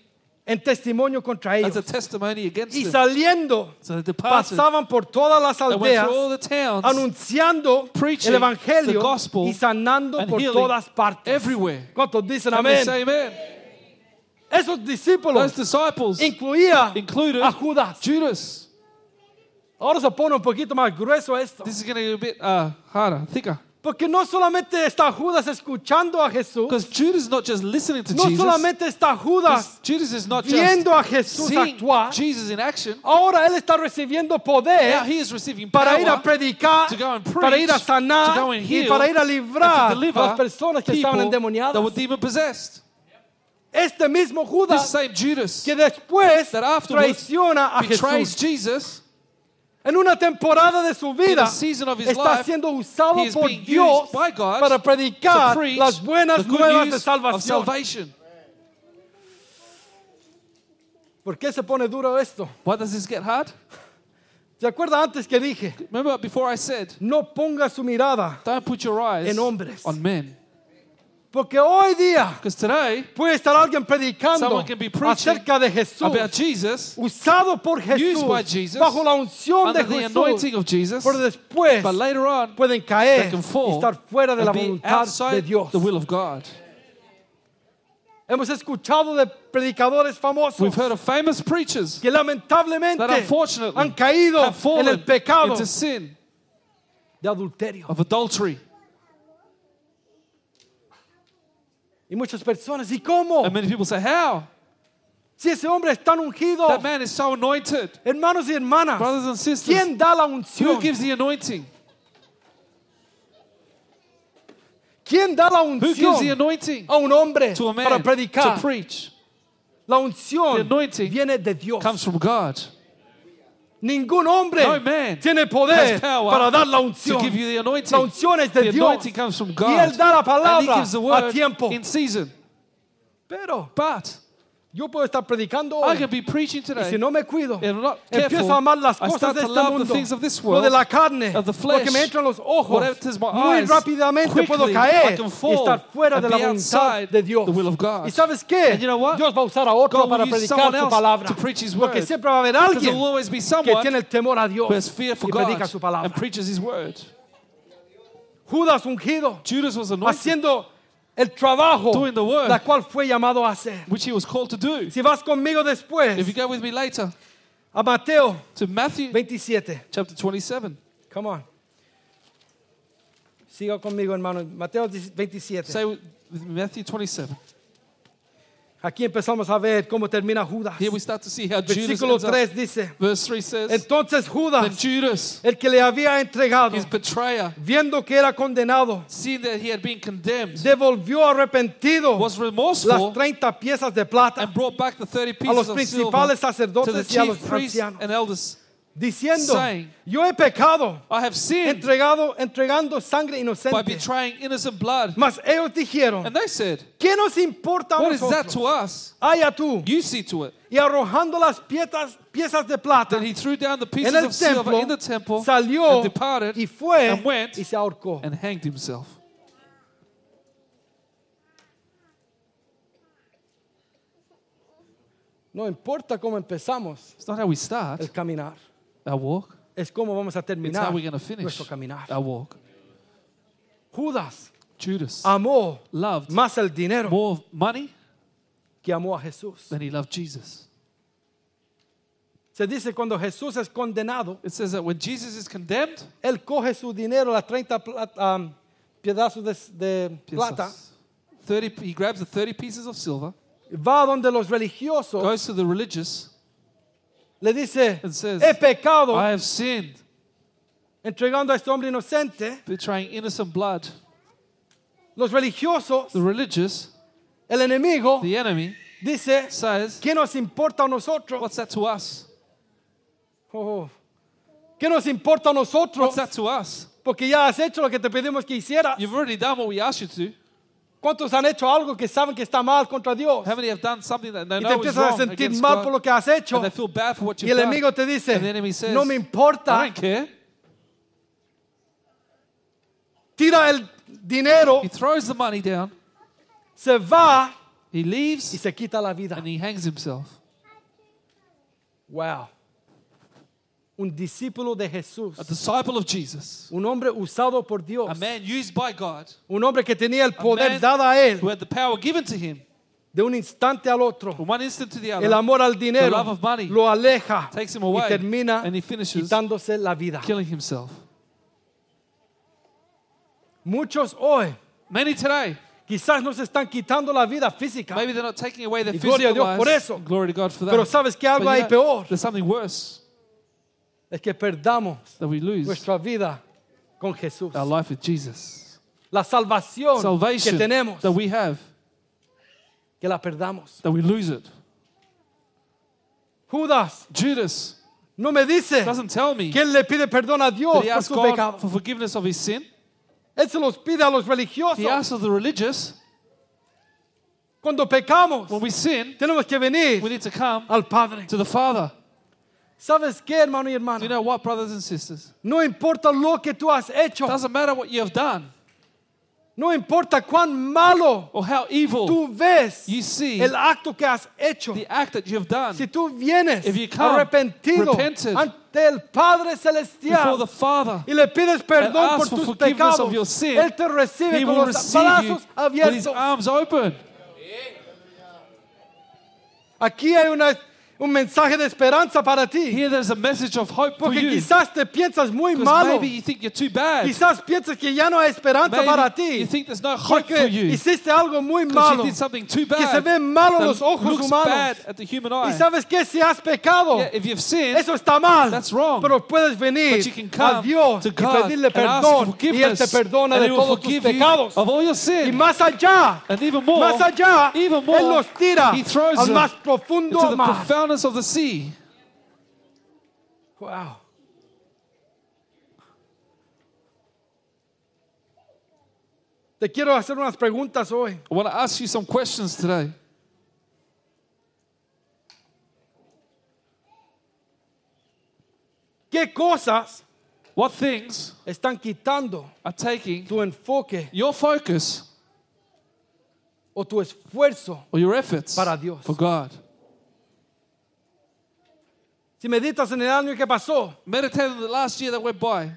en testimonio contra as ellos. a testimony against Y them. saliendo, So they departed pasaban por todas las and went aldeas through all the towns anunciando preaching el evangelio the gospel y sanando and por healing todas partes. everywhere. ¿Cuántos dicen amén? say amen? Esos discípulos disciples incluía included a Judas. Judas. Ahora se pone un poquito más grueso esto. This is going to a bit uh, harder, thicker. Porque no solamente está Judas escuchando a Jesús, Because Judas is not just listening to no Jesus. solamente está Judas Judas is not just viendo a Jesús actuar, Jesus in action. ahora él está recibiendo Now poder he is receiving para ir a power predicar, to go and preach, para ir a sanar to go and y heal, para ir a and librar to a las personas que estaban that endemoniadas. were demon possessed. Este mismo This Judas same Judas que después that traiciona a Jesús Jesus en una temporada de su vida está siendo usado por Dios para predicar las buenas nuevas de salvación. ¿Por qué se pone duro esto? Why does this get hard? ¿Se acuerda antes que dije? Remember before I said, No ponga su mirada, don't put your eyes En hombres. on men. Porque hoy día today, puede estar alguien predicando acerca de Jesús, about Jesus, usado por Jesús, Jesus, bajo la unción de Jesús, Jesus, pero después on, pueden caer y estar fuera de la voluntad de Dios. the will of God. Hemos escuchado de predicadores famosos We've heard of famous preachers que lamentablemente han caído en el pecado into sin de adulterio. of adultery. Y muchas personas, ¿y cómo? And many people say, How? Si ese hombre es tan ungido, That man is so anointed. hermanos y hermanas, Brothers and sisters, ¿quién da la who unción? gives the anointing? ¿Quién da la Who gives the unción anointing a un hombre to a para man predicar? to preach? La unción The anointing viene de Dios. Comes from God. Ningún hombre No man tiene poder para dar la to unción. give you the anointing. La unción es de The Dios. comes from God. Y Él da la palabra gives the a tiempo. in season. Pero But Yo puedo estar predicando I hoy be preaching y today. si no me cuido, I'm not empiezo careful, a amar las I cosas start de to este love the mundo, things of this lo world, de la carne, of the lo que me flesh, entra en los ojos. what enters my Muy eyes, rápidamente puedo quickly, I caer can y estar fuera and de la be voluntad outside de Dios. the will of God. ¿Y sabes qué? And you know what? Dios va a usar a otro God will para use predicar someone su else palabra. to preach His Porque word. siempre va a haber Because alguien there will always be que someone tiene el temor a Dios who has fear for y God predica su palabra. and preaches His word. Judas ungido, Judas was anointed, haciendo el trabajo Doing the work. la cual fue llamado a hacer. which he was called to do. Si vas conmigo después If you go with me later a Mateo to Matthew 27. chapter 27, Come on. Siga conmigo, hermano. Mateo 27. say with Matthew 27. Aquí empezamos a ver cómo termina Judas. Here we start to see how Judas Versículo ends up. 3 dice, Verse 3 says, entonces Then Judas, el que le había entregado, his betrayer, viendo que era condenado, seeing that he had been condemned, devolvió arrepentido was las remorseful 30 piezas de plata and brought back the 30 a los of principales silver to the sacerdotes y a los chief priests ancianos, and elders, diciendo, saying, yo he pecado, I have sinned entregado, entregando sangre by inocente. betraying innocent blood. Mas ellos dijeron, And they said, ¿qué nos importa a What is that nosotros? to us? Haya tú. You see to it. Y arrojando las piezas, piezas de plata Then he threw down the pieces en el of silver templo, in the temple salió and departed y fue and went y se ahorcó. and hanged himself. No importa cómo empezamos It's not how we start el caminar, our walk, es cómo vamos a it's terminar how we're going to finish nuestro caminar. our walk. Judas Judas amó loved más el dinero more money que amó a Jesús. than he loved Jesus. Se dice cuando Jesús es condenado, It says that when Jesus is condemned, él coge su dinero, las 30 plata- um, pedazos de, de plata, 30, he grabs the 30 pieces of silver, va donde los religiosos goes to the religious, le dice, says, he pecado I have sinned, entregando a este hombre inocente. betraying innocent blood. Los religiosos, The religious, el enemigo, the enemy, dice, says, ¿qué nos importa a nosotros? What's that to us? Oh, ¿Qué nos importa a nosotros? What's that to us? Porque ya has hecho lo que te pedimos que hicieras. You've already done what we asked you to. ¿Cuántos han hecho algo que saben que está mal contra Dios? How many have done something that they Y te know is empiezas a wrong sentir against mal God, por lo que has hecho. and they feel bad for what Y you've el done? enemigo te dice, and the enemy says, no me I importa. don't care. Tira el dinero, He throws the money down, se va he y leaves, se quita la vida. and he hangs himself. Wow. Un discípulo de Jesús. A disciple of Jesus, Un hombre usado por Dios. a man used by God, Un hombre que tenía el poder dado a él who had the power given to him de un instante al otro. from one instant to the El other, amor al the dinero love of money lo aleja takes him y away, termina and he finishes quitándose la vida. killing himself. Muchos hoy Many today, quizás nos están quitando la vida física, maybe they're not taking away their Y gloria a physical Dios por eso. Glory to God for that. pero sabes que algo hay peor, There's something worse es que perdamos that we lose nuestra vida con Jesús. our life with Jesus. La salvación que Salvation tenemos, that we have, que la perdamos. that we lose it. Judas Judas no me dice doesn't tell me que él le pide perdón a Dios that he por su God pecado. for forgiveness of his sin. Él se los pide a los religiosos. He asks of the religious, Cuando pecamos, when we sin, tenemos que venir we need to come al Padre. to the Father. ¿Sabes qué, hermano y Do hermana? you know what, brothers and sisters? No importa lo que tú has hecho. Doesn't matter what you have done No importa cuán malo or how evil tú ves you see el acto que has hecho. the act that you have done Si tú vienes If you come arrepentido repented ante el Padre Celestial the Father. y le pides perdón por tus pecados, of your sin, Él te recibe con los brazos with his abiertos. arms open. Aquí hay una- un mensaje de esperanza para ti. Here there's a message of hope for Porque you. quizás te piensas muy Because malo. maybe you think you're too bad. Quizás piensas que ya no hay esperanza para Maybe ti. you think there's no hope for Porque you. hiciste algo muy Because you malo. did something too Que se bad. ve malo en that los ojos looks humanos. bad at the human Y eye. sabes que si has pecado, Yeah, if you've sinned, eso está mal. That's wrong. Pero puedes venir but you can come a Dios to y God pedirle and ask for perdón y Él forgiveness, te perdona and de He will todos tus forgive you pecados. of all your Y sin. más allá, And even more, más allá, even more, Él tira He throws al them más profundo into the mar. soundness of the sea. Wow. Te quiero hacer unas preguntas hoy. I want to ask you some questions today. ¿Qué cosas What things están quitando are taking tu enfoque your focus o tu esfuerzo or your efforts para Dios? for God? Si meditas en el año que pasó, Meditate on the last year that went by.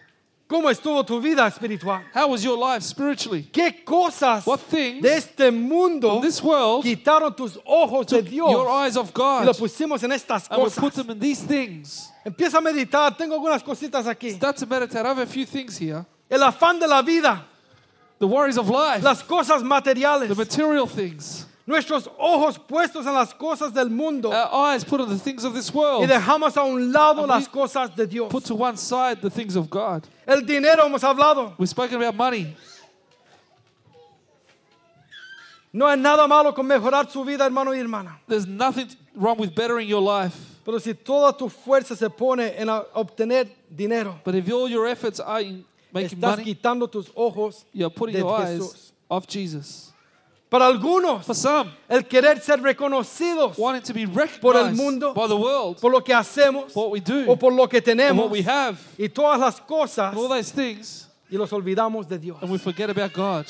¿cómo estuvo tu vida espiritual? How was your life spiritually? ¿Qué cosas What things de este mundo this world, quitaron tus ojos de Dios your eyes off y God lo pusimos en estas and we cosas? put them in these things. Empieza a meditar, tengo algunas cositas aquí. Start to meditate. I have a few things here. El afán de la vida, The worries of life, las cosas materiales, the material things, nuestros ojos puestos en las cosas del mundo our eyes put on the things of this world. y dejamos a un lado And las cosas de Dios. put to one side the things of God. El dinero hemos hablado. We've spoken about money. No hay nada malo con mejorar su vida, hermano y hermana. There's nothing wrong with bettering your life. Pero si toda tu fuerza se pone en obtener dinero, But if all your efforts are in making estás money, quitando tus ojos you're putting de your eyes Jesús. off Jesus. Para algunos, For some, el querer ser reconocidos wanting to be Por el mundo, by the world por lo que hacemos what we do, o por lo que tenemos what we have, y todas las cosas and all those things, y los olvidamos de Dios. and we forget about God.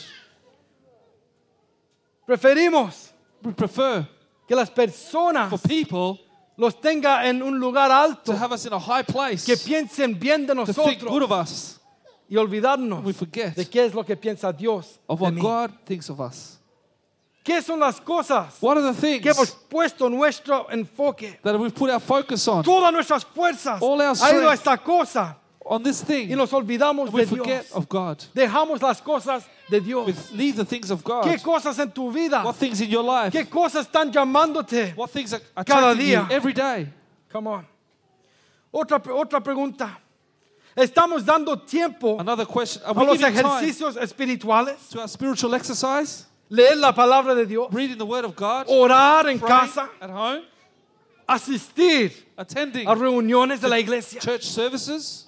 Preferimos We prefer que las personas for people los tenga en un lugar alto, to have us in a high place, que piensen bien de to think good nosotros of us, y olvidarnos we forget de qué es lo que piensa Dios of de what mí. God thinks of us. ¿Qué son las cosas What are the things que hemos puesto nuestro enfoque? that we've put our focus on? Todas nuestras fuerzas All our ha ido a strength. esta cosa On this thing, y nos olvidamos we de forget Dios. of God. Dejamos las cosas de Dios. We leave the things of God. ¿Qué cosas en tu vida? What things in your life? ¿Qué cosas están llamándote? What things are attracting you día. every day? Come on. Otra, otra pregunta. ¿Estamos dando tiempo Another question. Are a we los giving time ejercicios espirituales? to our spiritual exercise? Leer la palabra de Dios, Reading the Word of God? orar en praying casa, at home? asistir Attending a reuniones de la iglesia, church services?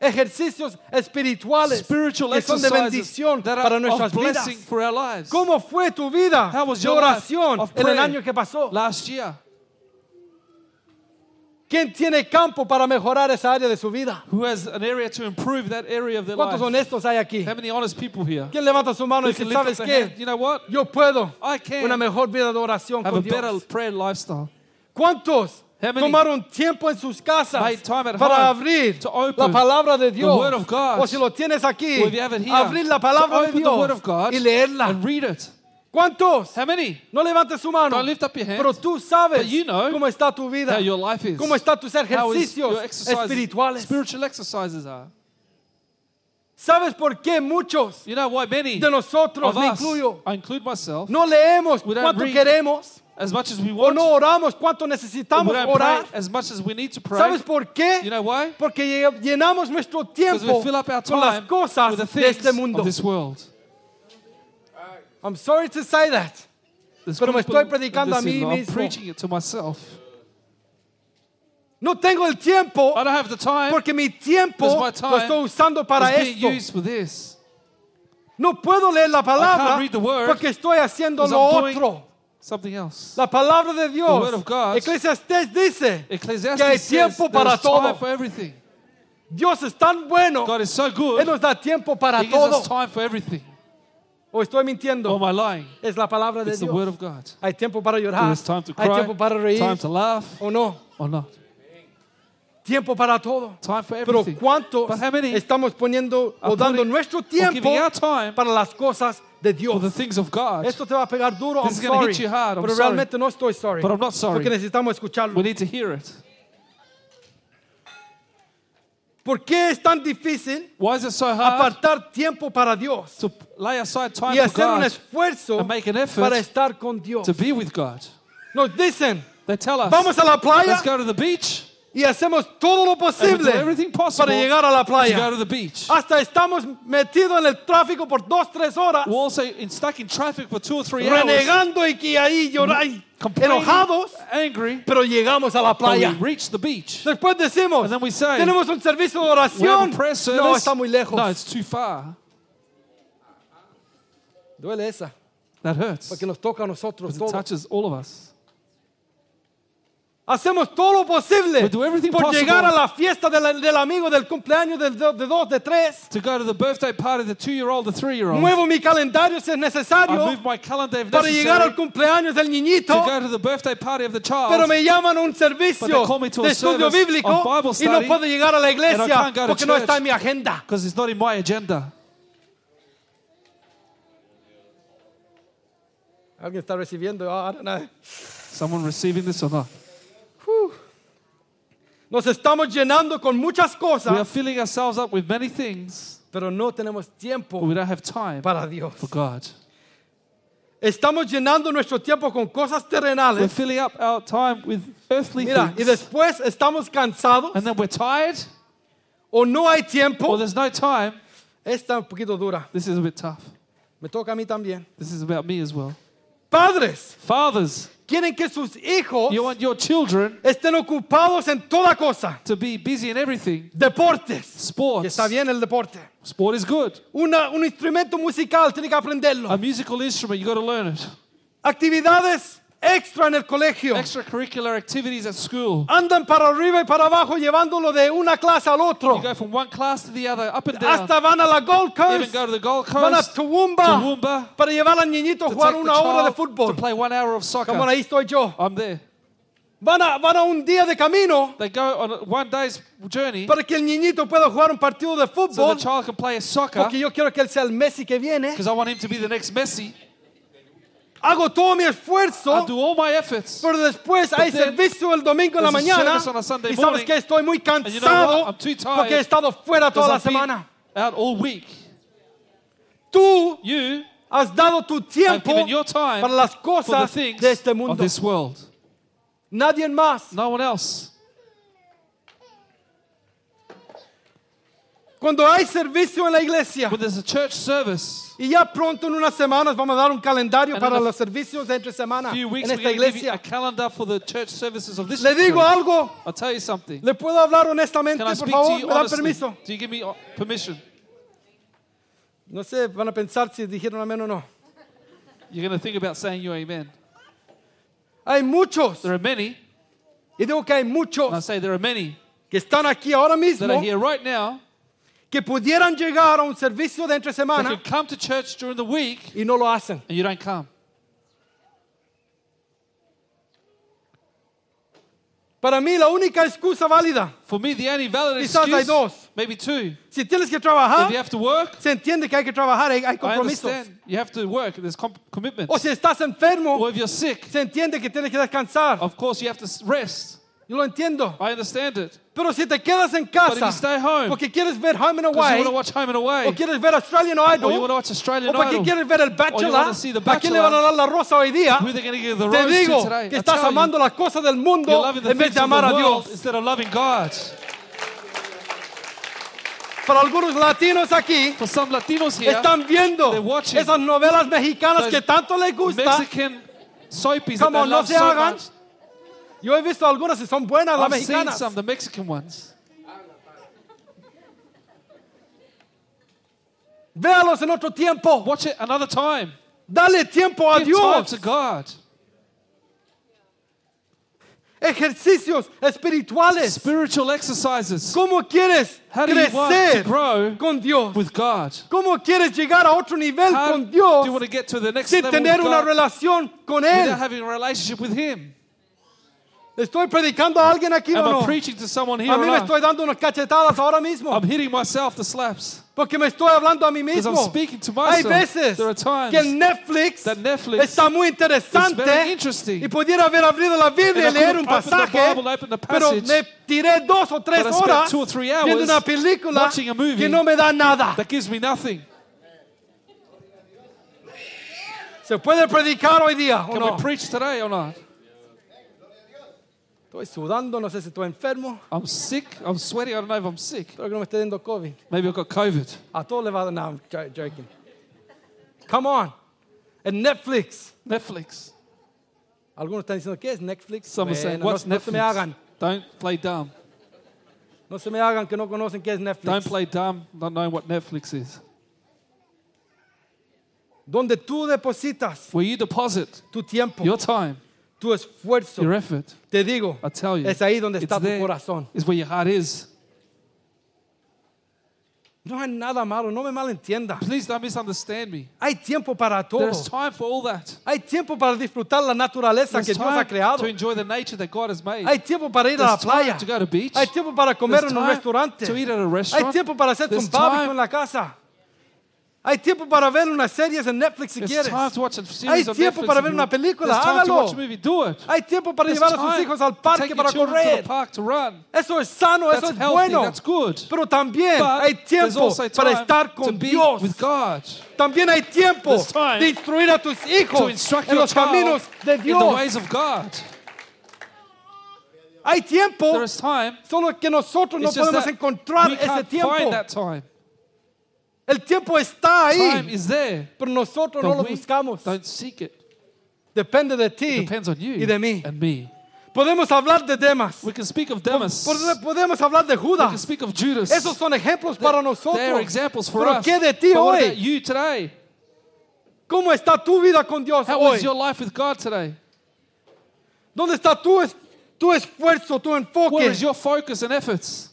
ejercicios espirituales Spiritual que son de bendición that para are nuestras of vidas. for our lives. ¿Cómo fue tu vida How was de your life oración of en el año que pasó? Last year, ¿Quién tiene campo para mejorar esa área de su vida? who has an area to improve that area of their ¿Cuántos life? honestos hay aquí? How many honest people here? ¿Quién levanta su mano y dice, sabes qué? You know what? Yo puedo I can una mejor vida de oración have a con better prayer lifestyle. ¿Cuántos How many tomaron tiempo en sus casas made time at para home abrir to open la palabra de Dios? word of God? O si lo tienes aquí, Or if you have it here, abrir la to palabra de the Word Dios of God y leerla. and read it. ¿Cuántos? How many? No levantes su mano. Don't lift up your hand. Pero tú sabes But you know cómo está tu vida, How your life is. cómo están tus ejercicios espirituales. spiritual exercises are. ¿Sabes por qué muchos You know why many de nosotros, me incluyo, I include myself, no leemos cuánto read queremos as much as we o want, no oramos cuánto we necesitamos orar? as much as we need to pray. ¿Sabes por qué? You know why? Porque lle- llenamos nuestro Because tiempo we fill up our con las time cosas de este mundo. I'm sorry to say that. Pero me estoy predicando a mí I'm mismo. preaching it to myself. No tengo el tiempo I don't have the time. porque mi tiempo lo estoy usando para esto. used for this. No puedo leer la palabra read the word porque estoy haciendo lo I'm doing otro. Something else. La palabra de word Dios, of God, Eclesiastés dice Ecclesiastes que hay tiempo para todo. for everything. Dios es tan bueno, God is so Él good. nos da tiempo para He gives todo. us time for everything. ¿O estoy Or mintiendo? am I lying? Es la palabra de It's the word Dios. of God. Hay tiempo para llorar, time to hay cry, tiempo para reír time to laugh, o no. or not. Tiempo para todo. Time for Pero everything. ¿cuántos But how many estamos poniendo o are dando putting- nuestro tiempo giving our time para las cosas de For Dios? the things of God. Esto te va a pegar duro, I'm This is gonna sorry. hit you hard, I'm pero sorry. realmente no estoy sorry. But I'm not sorry. Porque necesitamos escucharlo. We need to hear it. ¿Por qué es tan difícil Why is it so hard apartar tiempo para Dios to lay aside time y for hacer un God esfuerzo and make an effort para estar con Dios? to be with God? Nos dicen, They tell us, vamos a la playa let's go to the beach y hacemos todo lo posible para llegar a la to go playa. to the beach. Hasta estamos metidos en el tráfico por dos, tres horas, We're also in, stuck in traffic for two or three hours, renegando y que ahí complaining, enojados, angry, pero llegamos a la playa. we reach the beach. Después decimos, And then we say, tenemos un servicio de oración. No, está muy lejos. No, it's too far. Duele esa, That hurts. porque nos toca a nosotros Because it touches all of us. Hacemos todo lo posible do everything por possible. llegar a la fiesta del, del amigo del cumpleaños del do- de dos, de tres. To go to the birthday party of the two-year-old, the three-year-old. Muevo mi calendario si es I necesario move my calendar if para llegar al cumpleaños del niñito. to go to the birthday party of the child. Pero me llaman a un servicio But they call me to a de estudio service bíblico Bible y no study, puedo llegar a la iglesia can't go to porque no church. está en mi agenda. because it's not in my agenda. ¿Alguien está recibiendo? Ah, I don't know. Someone receiving this or not? Nos estamos llenando con muchas We are cosas, filling ourselves up with many things, pero no tenemos but tiempo we don't have time para Dios. for God. Estamos llenando nuestro tiempo con cosas We're terrenales. filling up our time with earthly Mira, y things, después estamos cansados and then we're tired, o no hay or tiempo. there's no time. Está un poquito dura. This is a bit tough. Me toca a mí también. This is about me as well. Padres Fathers, quieren que sus hijos you want your children estén ocupados en toda cosa. to be busy in everything. Deportes. Sports. está bien el deporte. Sport is good. Una- un instrumento musical, tiene que aprenderlo. A musical instrument, you got to learn it. Actividades extra en el colegio. Extracurricular activities at school. Andan para arriba y para abajo llevándolo de una clase al otro. You go from one class to the other, up and down. Hasta van a la Gold Even Coast, go to the Gold van a Coast, Toowoomba Toowoomba, para llevar al niñito a jugar una hora de fútbol. to play one hour of soccer. Como ahí estoy yo. I'm there. Van a, van a un día de camino They go on a one day's journey para que el niñito pueda jugar un partido de so fútbol. the child can play a soccer Porque yo quiero que él sea el Messi que viene. because I want him to be the next Messi. Hago todo mi I esfuerzo. do all my efforts. Pero después hay then servicio el domingo en la there's a mañana. service on a Sunday Y sabes morning. que estoy muy you know what? cansado I'm too tired porque he estado fuera toda la Because I've been semana. out all week. Tú You has dado tu have tiempo given your time para las for the cosas things de este of mundo. this world. Nadie más. No one else. Cuando hay servicio en la iglesia When there's a church service, y ya pronto en unas semanas vamos a dar un calendario para los servicios de entre semana a few weeks en esta give you a iglesia. calendar for the church services of this Le digo church. algo, I'll tell you something. le puedo hablar honestamente, Can I por speak favor, to me you da honestly? permiso. Do you give me uh, permission? No sé, van a pensar si dijeron amén o no. You're going to think about saying your amen. Hay muchos, There are many, y digo que hay and I muchos say there are many que están aquí ahora that mismo are here right now que pudieran llegar a un servicio de entre semana could come to church during the week y no lo hacen. and you don't come. Para mí la única excusa válida, For me, the only valid Quizás hay excuse, dos. maybe two. si tienes que If trabajar, you have to work, se entiende que hay que trabajar, hay, hay I compromisos. understand. You have to work. There's com- commitments. O si estás enfermo, Or if you're sick, se entiende que tienes que descansar. of course you have to s- rest. Yo lo entiendo. I understand it. Pero si te quedas en But if casa stay home, porque quieres ver Home and because you Away want to watch Home and Away, o quieres ver Australian or you want Idol to watch Australian o porque Idol, quieres ver El Bachelor, see The ¿a quién le van a dar la rosa hoy día? who they're going to give the Te rose digo today. que I estás tell amando las cosas del you're mundo loving the en vez things de of amar a world Dios. instead of loving God. Para algunos latinos aquí For some Latinos here, están viendo they're watching esas novelas mexicanas que tanto les gusta. Mexican soapies that Como they no love se so hagan. much. Yo he visto algunas y son buenas las I've seen mexicanas. some, the Mexican ones. Véalos en otro tiempo. Watch it another time. Dale tiempo a Give time Dios. to God. Ejercicios espirituales. Spiritual exercises. ¿Cómo quieres How do you want to crecer grow con Dios? with God? ¿Cómo quieres llegar a otro nivel How con do Dios you want to get to the next sin level tener with una God relación con without Él? having a relationship with Him? ¿Estoy predicando a alguien aquí o Am I no? preaching to someone here A or mí me not? estoy dando unas cachetadas ahora mismo I'm hitting myself the slaps. porque me estoy hablando a mí Because I'm mismo. speaking to Hay myself. veces There are times que el Netflix, that Netflix está muy very interesante interesting. y pudiera haber abrido la Biblia y And I leer un have opened the pasaje, Bible, opened the pero passage, me tiré dos o tres but I spent horas two or three viendo una película watching a movie que no me da nada. That gives me nothing. ¿Se puede predicar hoy día o Can no? we preach today or not? Estoy sudando, no sé si estoy enfermo, I'm sick. I'm sweating. I don't know if I'm sick. espero que no me esté dando COVID. Maybe I've got COVID. A todos le va a dar, no, I'm jo- joking. Come on. En Netflix. Netflix. Algunos están diciendo, ¿qué es Netflix? Some are saying, Bueno, what's no, no se me hagan. Netflix? Don't play dumb. No se me hagan que no conocen qué es Netflix. Don't play dumb, not knowing what Netflix is. Donde tú depositas Where you deposit tu tiempo, your time, tu esfuerzo, your effort, te digo, I tell you, es ahí donde está tu there, corazón. where your heart is. No hay nada malo, no me malentienda. Please don't misunderstand me. Hay tiempo para todo. There's time for all that. Hay tiempo para disfrutar la naturaleza que Dios ha creado. to enjoy the nature that God has made. Hay tiempo para ir a la playa. to go to beach. Hay tiempo para comer There's en un restaurante. to eat at a Hay restaurant. tiempo para hacer un barbecue en la casa. Hay tiempo para ver unas series en Netflix si quieres. time to watch a series Hay on tiempo Netflix para ver una película, There's time to hágalo. watch a movie. Do it. Hay tiempo para There's llevar a sus time hijos al to parque take your para children to correr. the park to run. Eso es sano, eso That's es healthy. bueno. That's good. Pero también But hay there's tiempo also para time estar to con be Dios. with God. También hay tiempo There's time de instruir a tus To hijos instruct en your los child caminos de in the Dios. ways of God. Hay tiempo, There is time. solo que nosotros no It's just podemos that encontrar we ese can't tiempo. find that time. El tiempo está Time ahí, is there. pero nosotros no But lo we buscamos. don't seek it. Depende de ti depends on you y de mí. and me. Podemos hablar de Demas. We can speak of Demas. Pod- Podemos hablar de We Judas. can speak of Judas. Esos son ejemplos para They're nosotros. examples for Pero us. ¿qué de ti But what hoy? about you today? ¿Cómo está tu vida con Dios How hoy? is your life with God today? ¿Dónde está tu, es- tu esfuerzo, tu enfoque? Where is your focus and efforts?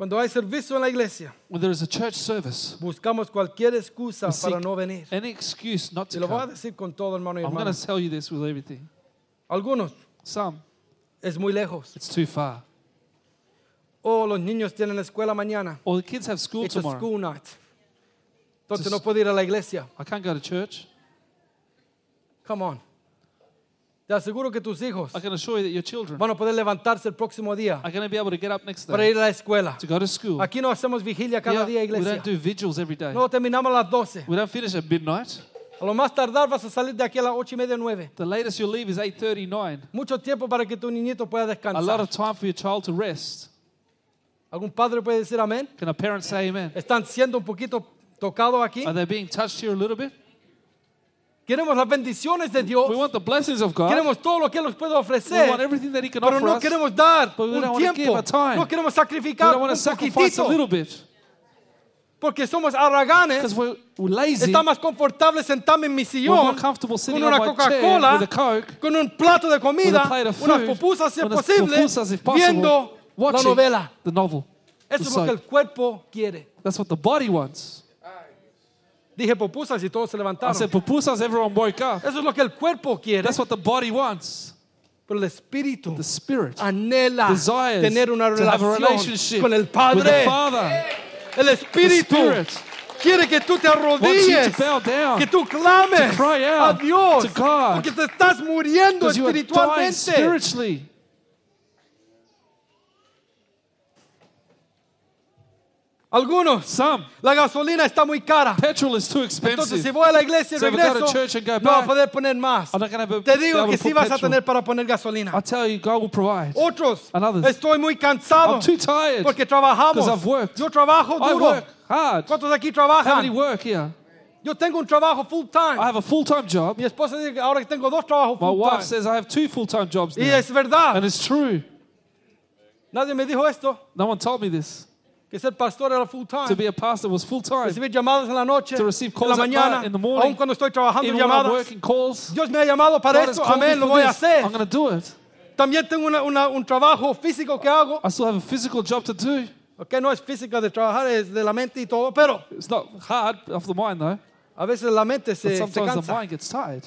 Cuando hay servicio en la iglesia, When there is a church service, buscamos cualquier excusa we para seek no venir. any excuse not Y to lo voy a come. decir con todo, hermano y I'm going hermana. to tell you this with everything. Algunos Some, es muy lejos. it's too far. O los niños tienen escuela mañana. Or the kids have school It's a tomorrow. school night. Entonces a no puedo ir a la iglesia. I can't go to church. Come on. Te aseguro que tus hijos I can assure you that your children van a poder levantarse el próximo día are going to be able to get up next para ir a la escuela. to go to school. Aquí no hacemos vigilia cada día, we iglesia. don't do vigils every day. No terminamos a las 12. We don't finish at midnight. A lo más tardar vas a salir de aquí a las 8 y media, 9. The latest you'll leave is 8.39. Mucho tiempo para que tu niñito pueda A lot descansar. of time for your child to rest. ¿Algún padre puede decir amén? Can a parent say amen? ¿Están siendo un poquito tocados aquí? Are they being touched here a little bit? Queremos las bendiciones de Dios. We want the blessings of God. Queremos todo lo que Él nos puede We ofrecer. want everything that He can Pero offer no us. queremos dar But we un don't wanna give tiempo. time. No queremos We sacrificar want un to sacrifice a poquitito. little bit Porque somos arraganes. because we're, lazy. Está más confortable sentarme en mi We're more sillón comfortable sitting con on una my chair Coca-Cola, with a Coke, con un plato de with comida, a plate of unas food, pupusas si es posible, pupusas if possible, viendo la watching novela. the novel. Eso es lo que el cuerpo quiere. That's what the body wants. Dije pupusas y todos se I levantaron. said, pupusas, everyone woke up. Eso es lo que el cuerpo quiere. That's what the body wants. Pero el espíritu The spirit anhela desires tener una to have a relación relationship con el with the Padre. Father. El The espíritu spirit quiere que tú te arrodilles, down. que tú clames cry a out Dios, to God. porque te estás muriendo espiritualmente. Algunos, Some la gasolina está muy cara. petrol is too expensive. Entonces, si voy a la iglesia y So go to regreso, church and go no va a poder poner más. I'm not going to Te digo que sí vas a tener para poner gasolina. I tell you, God will provide. Otros, And others. estoy muy cansado I'm too tired porque trabajamos. because I've worked. Yo trabajo duro. I work hard. ¿Cuántos aquí How many work here? Yo tengo un trabajo full time. I have a full-time job. Mi esposa dice que ahora tengo dos trabajos My wife time. says I have two full-time jobs now. Y es verdad. And it's true. Nadie me dijo esto, No one told me this. Que ser pastor era full time. To be a pastor was full-time. Recibir llamadas en la noche, To receive en la calls at mañana, night, in the morning. aun cuando estoy trabajando Even when I'm llamadas. working calls, Dios me ha llamado para God esto, amén, lo voy a hacer. I'm going to do it. También tengo una- una- un trabajo físico que hago, I still have a physical job to do. Okay, no es física de trabajar, es de la mente y todo, pero It's not hard off the mind though. a veces la mente But se, se sometimes the mind gets tired.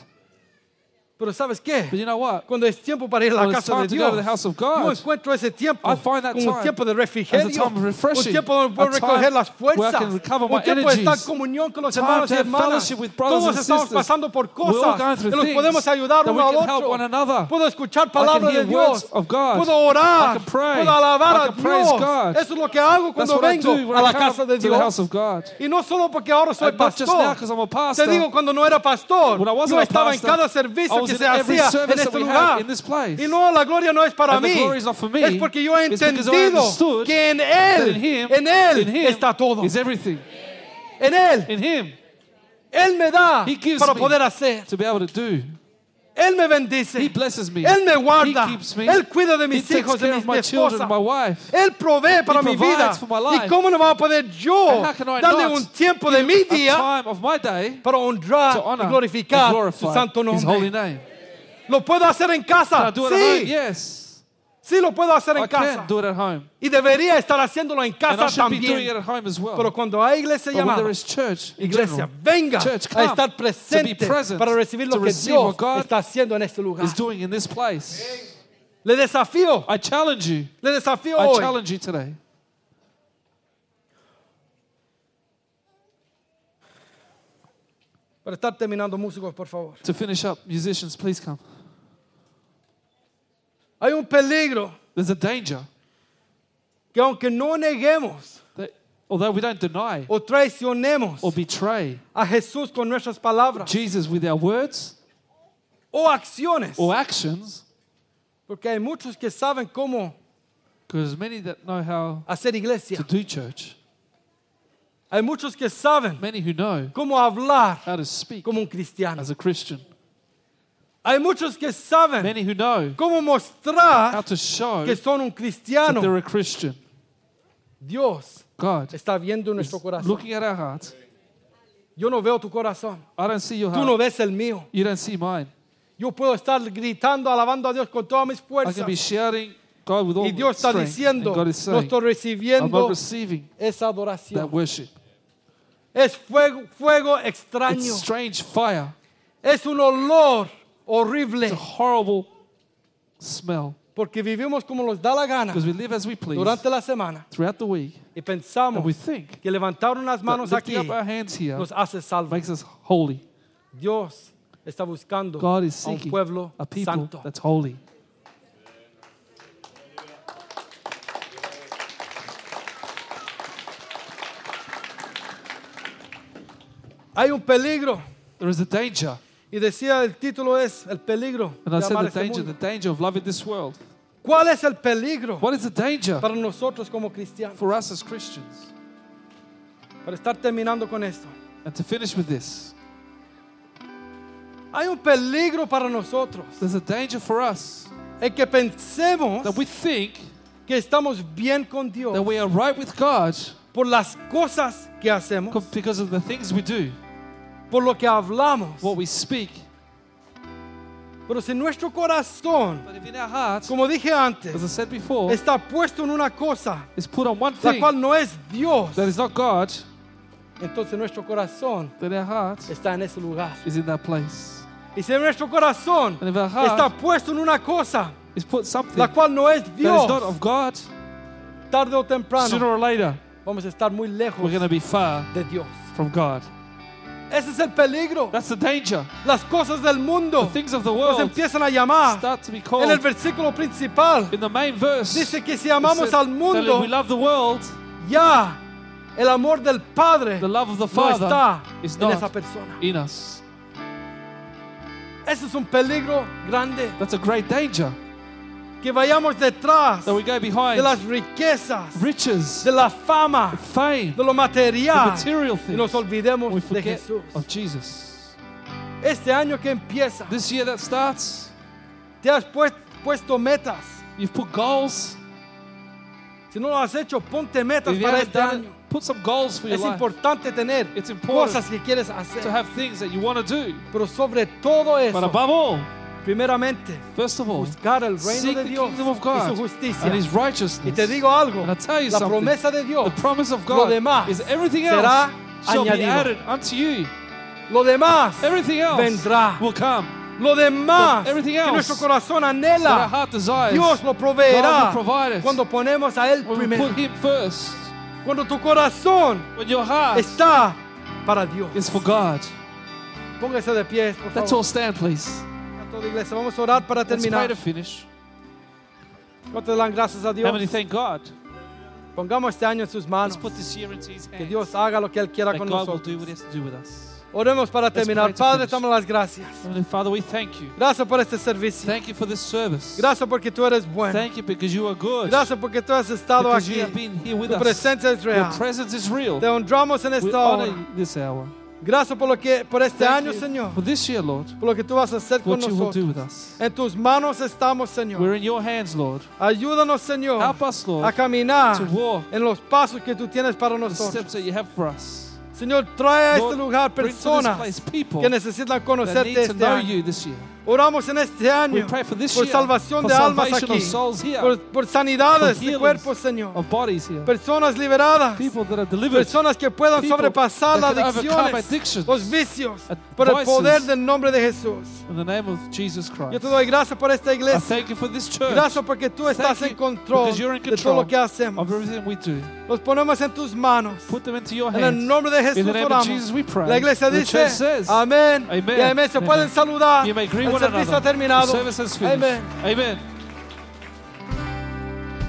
Pero ¿sabes qué? But you know what? Cuando es tiempo para ir a la When casa de time to to Dios, the house of God, yo encuentro ese tiempo I find that como un tiempo de refrigerio, un tiempo donde puedo recoger las fuerzas, un tiempo de estar en energies, comunión con los hermanos y hermanas. Todos estamos pasando por cosas que nos podemos ayudar uno al otro. Puedo escuchar palabras de Dios, puedo orar, pray. puedo alabar a Dios. God. Eso es lo que hago cuando vengo a la casa de Dios. Y no solo porque ahora soy pastor. Te digo, cuando no era pastor, yo estaba en cada servicio que se hacía en este lugar. Y no, la gloria no es para mí. Es porque yo he entendido que en Él, en Él está todo. En Él, Él me da para poder hacer. Él me bendice. He blesses me. Él me guarda. He keeps me. Él cuida de He mis hijos, de mis, mi children, esposa. my wife. Él provee para mi vida. for my life. ¿Y cómo no va a poder yo darle un tiempo de mi día time of my day para honrar y glorificar su santo nombre? ¿Lo puedo hacer en casa? Sí, Yes. Sí lo puedo hacer I en casa. can do it at home. Y debería estar haciéndolo en casa también. well. Pero cuando hay iglesia But llamada, church, iglesia, general, venga church, a estar presente present, para recibir lo que Dios está haciendo en este lugar. is doing in this place. Le desafío, I challenge you. le desafío I hoy challenge you today. para estar terminando músicos, por favor. To finish up, musicians, please come. Hay un peligro There's a danger que aunque no neguemos that although we don't deny o traicionemos or betray a Jesús con nuestras palabras Jesus with our words o acciones, or actions, porque hay muchos que saben cómo because many that know how hacer iglesia. to do church, Hay muchos que saben many who know cómo hablar how to speak como un cristiano. as a Christian, Hay muchos que saben many who know cómo how mostrar to show que son un that cristiano. they're a Christian. Dios God está viendo is nuestro corazón. looking at our hearts. Yo no veo tu corazón. I don't see your Tú no heart. ves el mío. You don't see mine. Yo puedo estar gritando, alabando a Dios con todas mis I fuerzas. can be shouting God with all Y Dios está strength, diciendo, is no saying, estoy I'm recibiendo receiving esa that adoración. worship. Es fuego, fuego It's extraño. strange fire. Es un olor horrible. It's a horrible smell Porque vivimos como nos da la gana because we live as we please durante la semana throughout the week, y and pensamos we think que levantar unas that manos lifting aquí up our hands here nos hace salvos. makes us holy. Dios está buscando God is a un seeking pueblo a people santo. that's holy. Hay un peligro There is a danger, y decía el título es el peligro and I de said amar the este danger, mundo. the danger of loving this world. ¿Cuál es el peligro What is the danger para nosotros como cristianos? for us as Christians? Para estar terminando con esto. And to finish with this, Hay un peligro para nosotros there's a danger for us que pensemos that we think que estamos bien con Dios that we are right with God por las cosas que hacemos, co- because of the things we do, por lo que hablamos. what we speak. Pero si nuestro corazón, But if in our hearts, como dije antes, as I said before, está puesto en una cosa is put on one la thing cual no es Dios, that is not God, entonces nuestro corazón then our heart está en ese lugar. is in that place. Y si nuestro corazón está puesto en una cosa is put something la cual no es is Dios, not of God, tarde o sooner temprano or later, vamos a estar muy lejos we're going to be far de Dios. Ese es el peligro. That's the danger. Las cosas del The mundo things of the nos world empiezan a llamar. start to be En el versículo principal in the main verse. dice que si amamos al mundo, we love the world, ya el amor del Padre the love of the no Father está is en esa persona. in us. Ese es un peligro grande. That's a great danger Que vayamos detrás that we go de behind las riquezas, riches, de la fama, fame, de lo the material material y nos things. olvidemos We de Jesús. of Jesus. Este año que empieza, This year that starts, te has pues- puesto metas. you've put goals. Si no lo has hecho, ponte metas para este año. it, put some goals for your Es life. importante tener It's important cosas que quieres to hacer. have things that you want to do. Pero sobre todo But eso, above all, primeramente, first of all, buscar el reino seek de the Dios kingdom of y God su justicia. and His Y righteousness. te digo algo, And I tell you la something, promesa de Dios, The promise of lo God demás is everything será else shall be añadido. added unto you. lo demás, Everything else vendrá. will come. lo demás Everything que else nuestro corazón That our anhela, heart desires. Dios lo God proveerá will provide it. cuando ponemos a Él When we primero. put Him first. Cuando tu corazón When your heart está para Dios. is for God. Póngase de pie, por Let's favor. all stand, please. A toda iglesia. Vamos a orar para Let's pray terminar. to finish. ¿Cuántos dan gracias a Dios? thank God? Pongamos este año en sus Let's put this year into His Que hands. Dios haga lo que Él quiera That con God will nosotros. do what He has to do with us. Oremos para terminar. Padre, damos las gracias. Heavenly Father, we thank you. Gracias por este servicio. Thank you for this service. Gracias porque tú eres bueno. Thank you because you are good. Gracias porque tú has estado Because aquí. you have been here with Tu us. presencia es Your real. presence is real. Te honramos en esta hora. you this hour. Gracias por lo que por este Thank año, Señor, For this year, Lord, por lo que tú vas a hacer con what you will do nosotros. with us. En tus manos estamos, We're Señor. in your hands, Lord. Ayúdanos, Señor, Help us, a Lord, caminar to walk en los pasos que tú tienes para the nosotros. steps that you have for us. Señor, trae a este lugar personas place que necesitan conocerte este año. Oramos en este año por salvación de almas aquí, por, por sanidades de cuerpos, Señor. Personas liberadas, personas que puedan sobrepasar las adicciones, los vicios, por el poder del nombre de Jesús. Yo te doy gracias por esta iglesia. Gracias porque tú estás en control de todo lo que hacemos. Los ponemos en tus manos. En el nombre de Jesús oramos. La iglesia dice, amén. Y amén. Se pueden saludar. El servicio ha terminado. Amén. Amen.